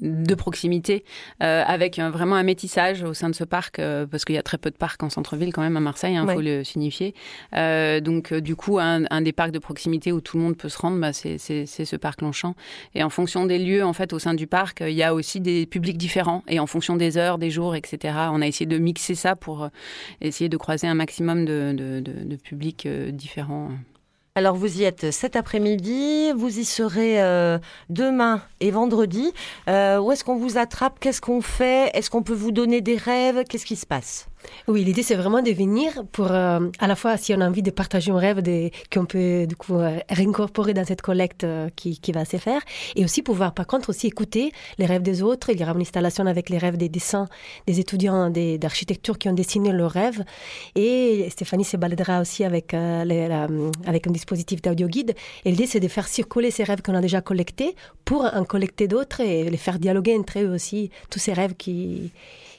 de proximité, euh, avec vraiment un métissage au sein de ce parc, euh, parce qu'il y a très peu de parcs en centre-ville quand même à Marseille, il hein, faut le signifier. Euh, donc du coup, un, un, des parcs de proximité où tout le monde peut se rendre, bah, c'est ce parc Longchamp. Et en fonction des lieux, en fait, au sein du parc, il y a aussi des publics différents. Et en fonction des heures, des jours, etc., on a essayé de mixer ça pour essayer de croiser un maximum de, de, de publics différents. Alors vous y êtes cet après-midi, vous y serez euh, demain et vendredi. Euh, où est-ce qu'on vous attrape? Qu'est-ce qu'on fait? Est-ce qu'on peut vous donner des rêves? Qu'est-ce qui se passe? Oui, l'idée c'est vraiment de venir pour à la fois si on a envie de partager un rêve qu'on peut du coup réincorporer dans cette collecte qui, qui, va se faire et aussi pouvoir par contre aussi écouter les rêves des autres. Il y aura une installation avec les rêves des dessins des étudiants d'architecture qui ont dessiné leurs rêves et Stéphanie se baladera aussi avec, avec un dispositif d'audio guide et l'idée c'est de faire circuler ces rêves qu'on a déjà collectés pour en collecter d'autres et les faire dialoguer entre eux aussi, tous ces rêves qui,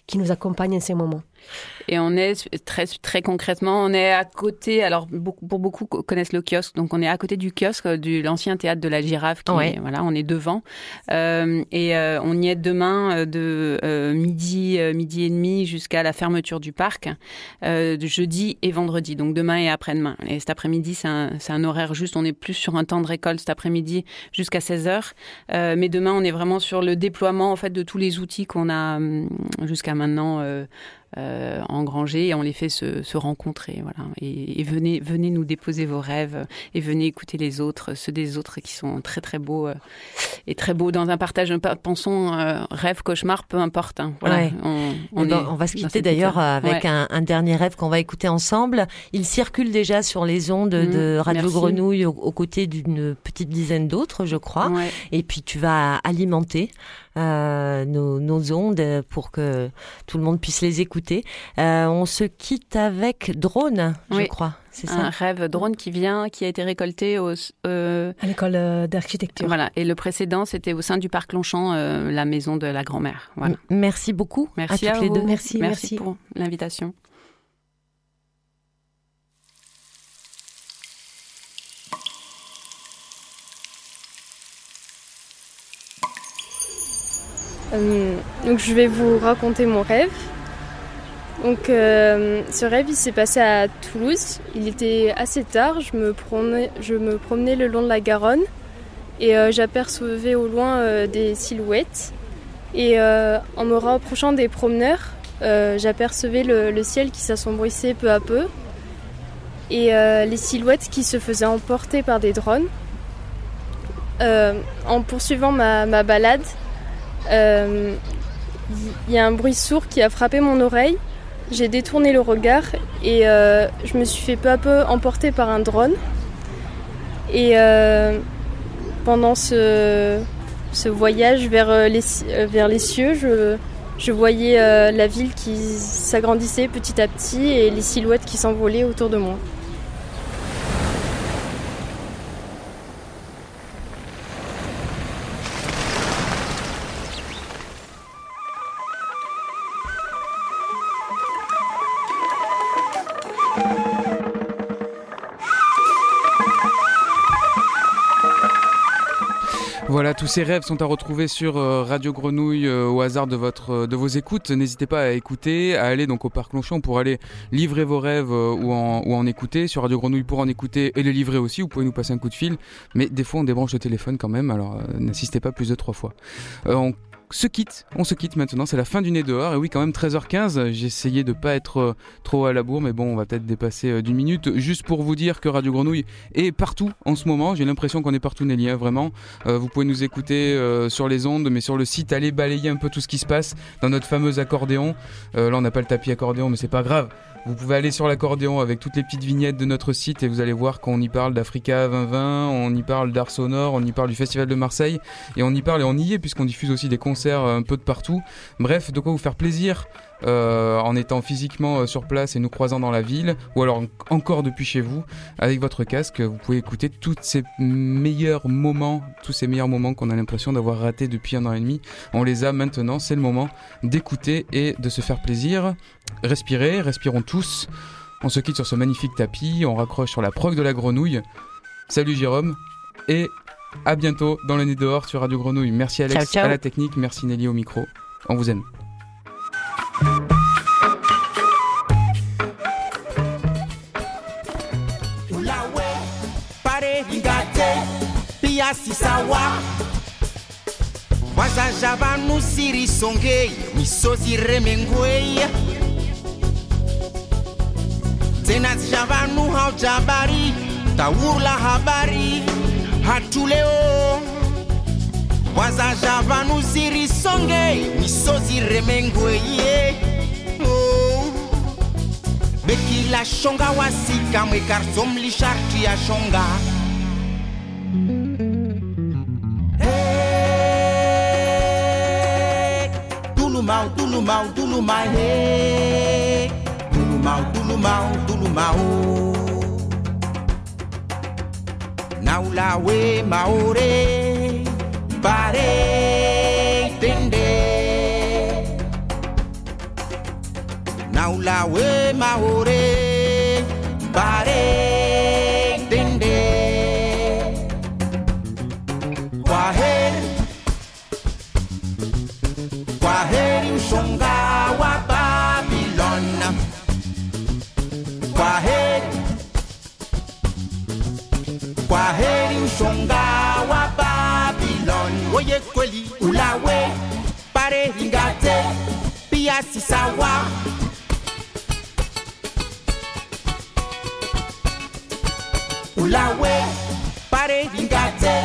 qui nous accompagnent en ces moments. Et on est très, très concrètement, on est à côté, alors pour beaucoup connaissent le kiosque, donc on est à côté du kiosque de l'ancien théâtre de la girafe, qui voilà, on est devant. Euh, et euh, on y est demain euh, de midi, midi et demi jusqu'à la fermeture du parc, de jeudi et vendredi, donc demain et après-demain. Et cet après-midi, c'est un, un, horaire juste, on est plus sur un temps de récolte cet après-midi jusqu'à 16h. mais demain, on est vraiment sur le déploiement en fait de tous les outils qu'on a hum, jusqu'à maintenant euh, engrangés et on les fait se, se rencontrer. Voilà. Et, venez, venez nous déposer vos rêves et venez écouter les autres, ceux des autres qui sont très très beaux euh, et très beaux dans un partage. Pensons euh, rêve, cauchemar, peu importe. Hein. Voilà, on, on, ben, on, va se quitter d'ailleurs avec un, un, dernier rêve qu'on va écouter ensemble. Il circule déjà sur les ondes de mmh, Radio Grenouille aux, côtés d'une petite dizaine d'autres, je crois. Et puis tu vas alimenter euh, nos, nos, ondes pour que tout le monde puisse les écouter. Euh, on se quitte avec drone, je crois. C'est ça. Un rêve drone qui vient, qui a été récolté au, euh, à l'école euh, d'architecture. Voilà. Et le précédent, c'était au sein du parc Longchamp, euh, la maison de la grand-mère. Voilà. Merci beaucoup. Merci à, toutes les deux. Merci, merci, merci pour l'invitation. Euh, je vais vous raconter mon rêve. Euh, ce rêve s'est passé à Toulouse. Il était assez tard, je me promenais, le long de la Garonne et euh, j'apercevais au loin des silhouettes. Et en me rapprochant des promeneurs, j'apercevais le, ciel qui s'assombrissait peu à peu et les silhouettes qui se faisaient emporter par des drones. en poursuivant ma balade, il euh, y a un bruit sourd qui a frappé mon oreille. J'ai détourné le regard et euh, je me suis fait peu à peu emporter par un drone. Et euh, pendant ce, voyage vers les, cieux, je voyais la ville qui s'agrandissait petit à petit et les silhouettes qui s'envolaient autour de moi. Ces rêves sont à retrouver sur euh, Radio Grenouille euh, au hasard euh, de vos écoutes. N'hésitez pas à écouter, à aller donc au parc Longchamp pour aller livrer vos rêves ou en ou en écouter sur Radio Grenouille pour en écouter et les livrer aussi. Vous pouvez nous passer un coup de fil, mais des fois on débranche le téléphone quand même, alors n'insistez pas plus de trois fois. Se quitte, on se quitte maintenant, c'est la fin du nez dehors, et oui quand même 13h15, j'ai essayé de pas être euh, trop à la bourre, mais bon on va peut-être dépasser euh, d'une minute, juste pour vous dire que Radio Grenouille est partout en ce moment, j'ai l'impression qu'on est partout Nelly, vraiment, euh, vous pouvez nous écouter sur les ondes, mais sur le site, allez balayer un peu tout ce qui se passe dans notre fameux accordéon, là on n'a pas le tapis accordéon, mais c'est pas grave, vous pouvez aller sur l'accordéon avec toutes les petites vignettes de notre site et vous allez voir qu'on y parle d'Africa 2020, on y parle d'Art Sonore, on y parle du Festival de Marseille et on y parle et on y est puisqu'on diffuse aussi des concerts un peu de partout. Bref, de quoi vous faire plaisir euh, en étant physiquement euh, sur place et nous croisant dans la ville, ou alors encore depuis chez vous, avec votre casque, vous pouvez écouter tous ces meilleurs moments, tous ces meilleurs moments qu'on a l'impression d'avoir ratés depuis un an et demi. On les a maintenant, c'est le moment d'écouter et de se faire plaisir. Respirez, respirons tous. On se quitte sur ce magnifique tapis, on raccroche sur la progue de la grenouille. Salut Jérôme, et à bientôt dans le nez dehors sur Radio Grenouille. Merci Alex à la technique, merci Nelly au micro. On vous aime. zinazisha vanu hautabari taurla habari hatu leo wazasha vanu zirisonge miso ziremengweye oh. bekila shonga wasika mwekarzomlisharti ya shonga hey, tulumau tulumau tulumai. Dulumau, dulumau. Naulawe maore, pare tende. Naulawe maore, ulawe, pare ringate, pia si sawa. Ulawe, pare ringate,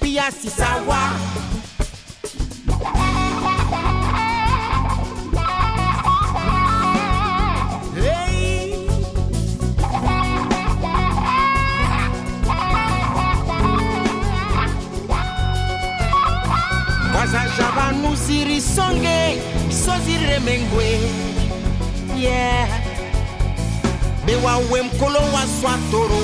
pia si sawa. Songe sozire mengwe. Yeah. Bewawe mkolo wa swatoro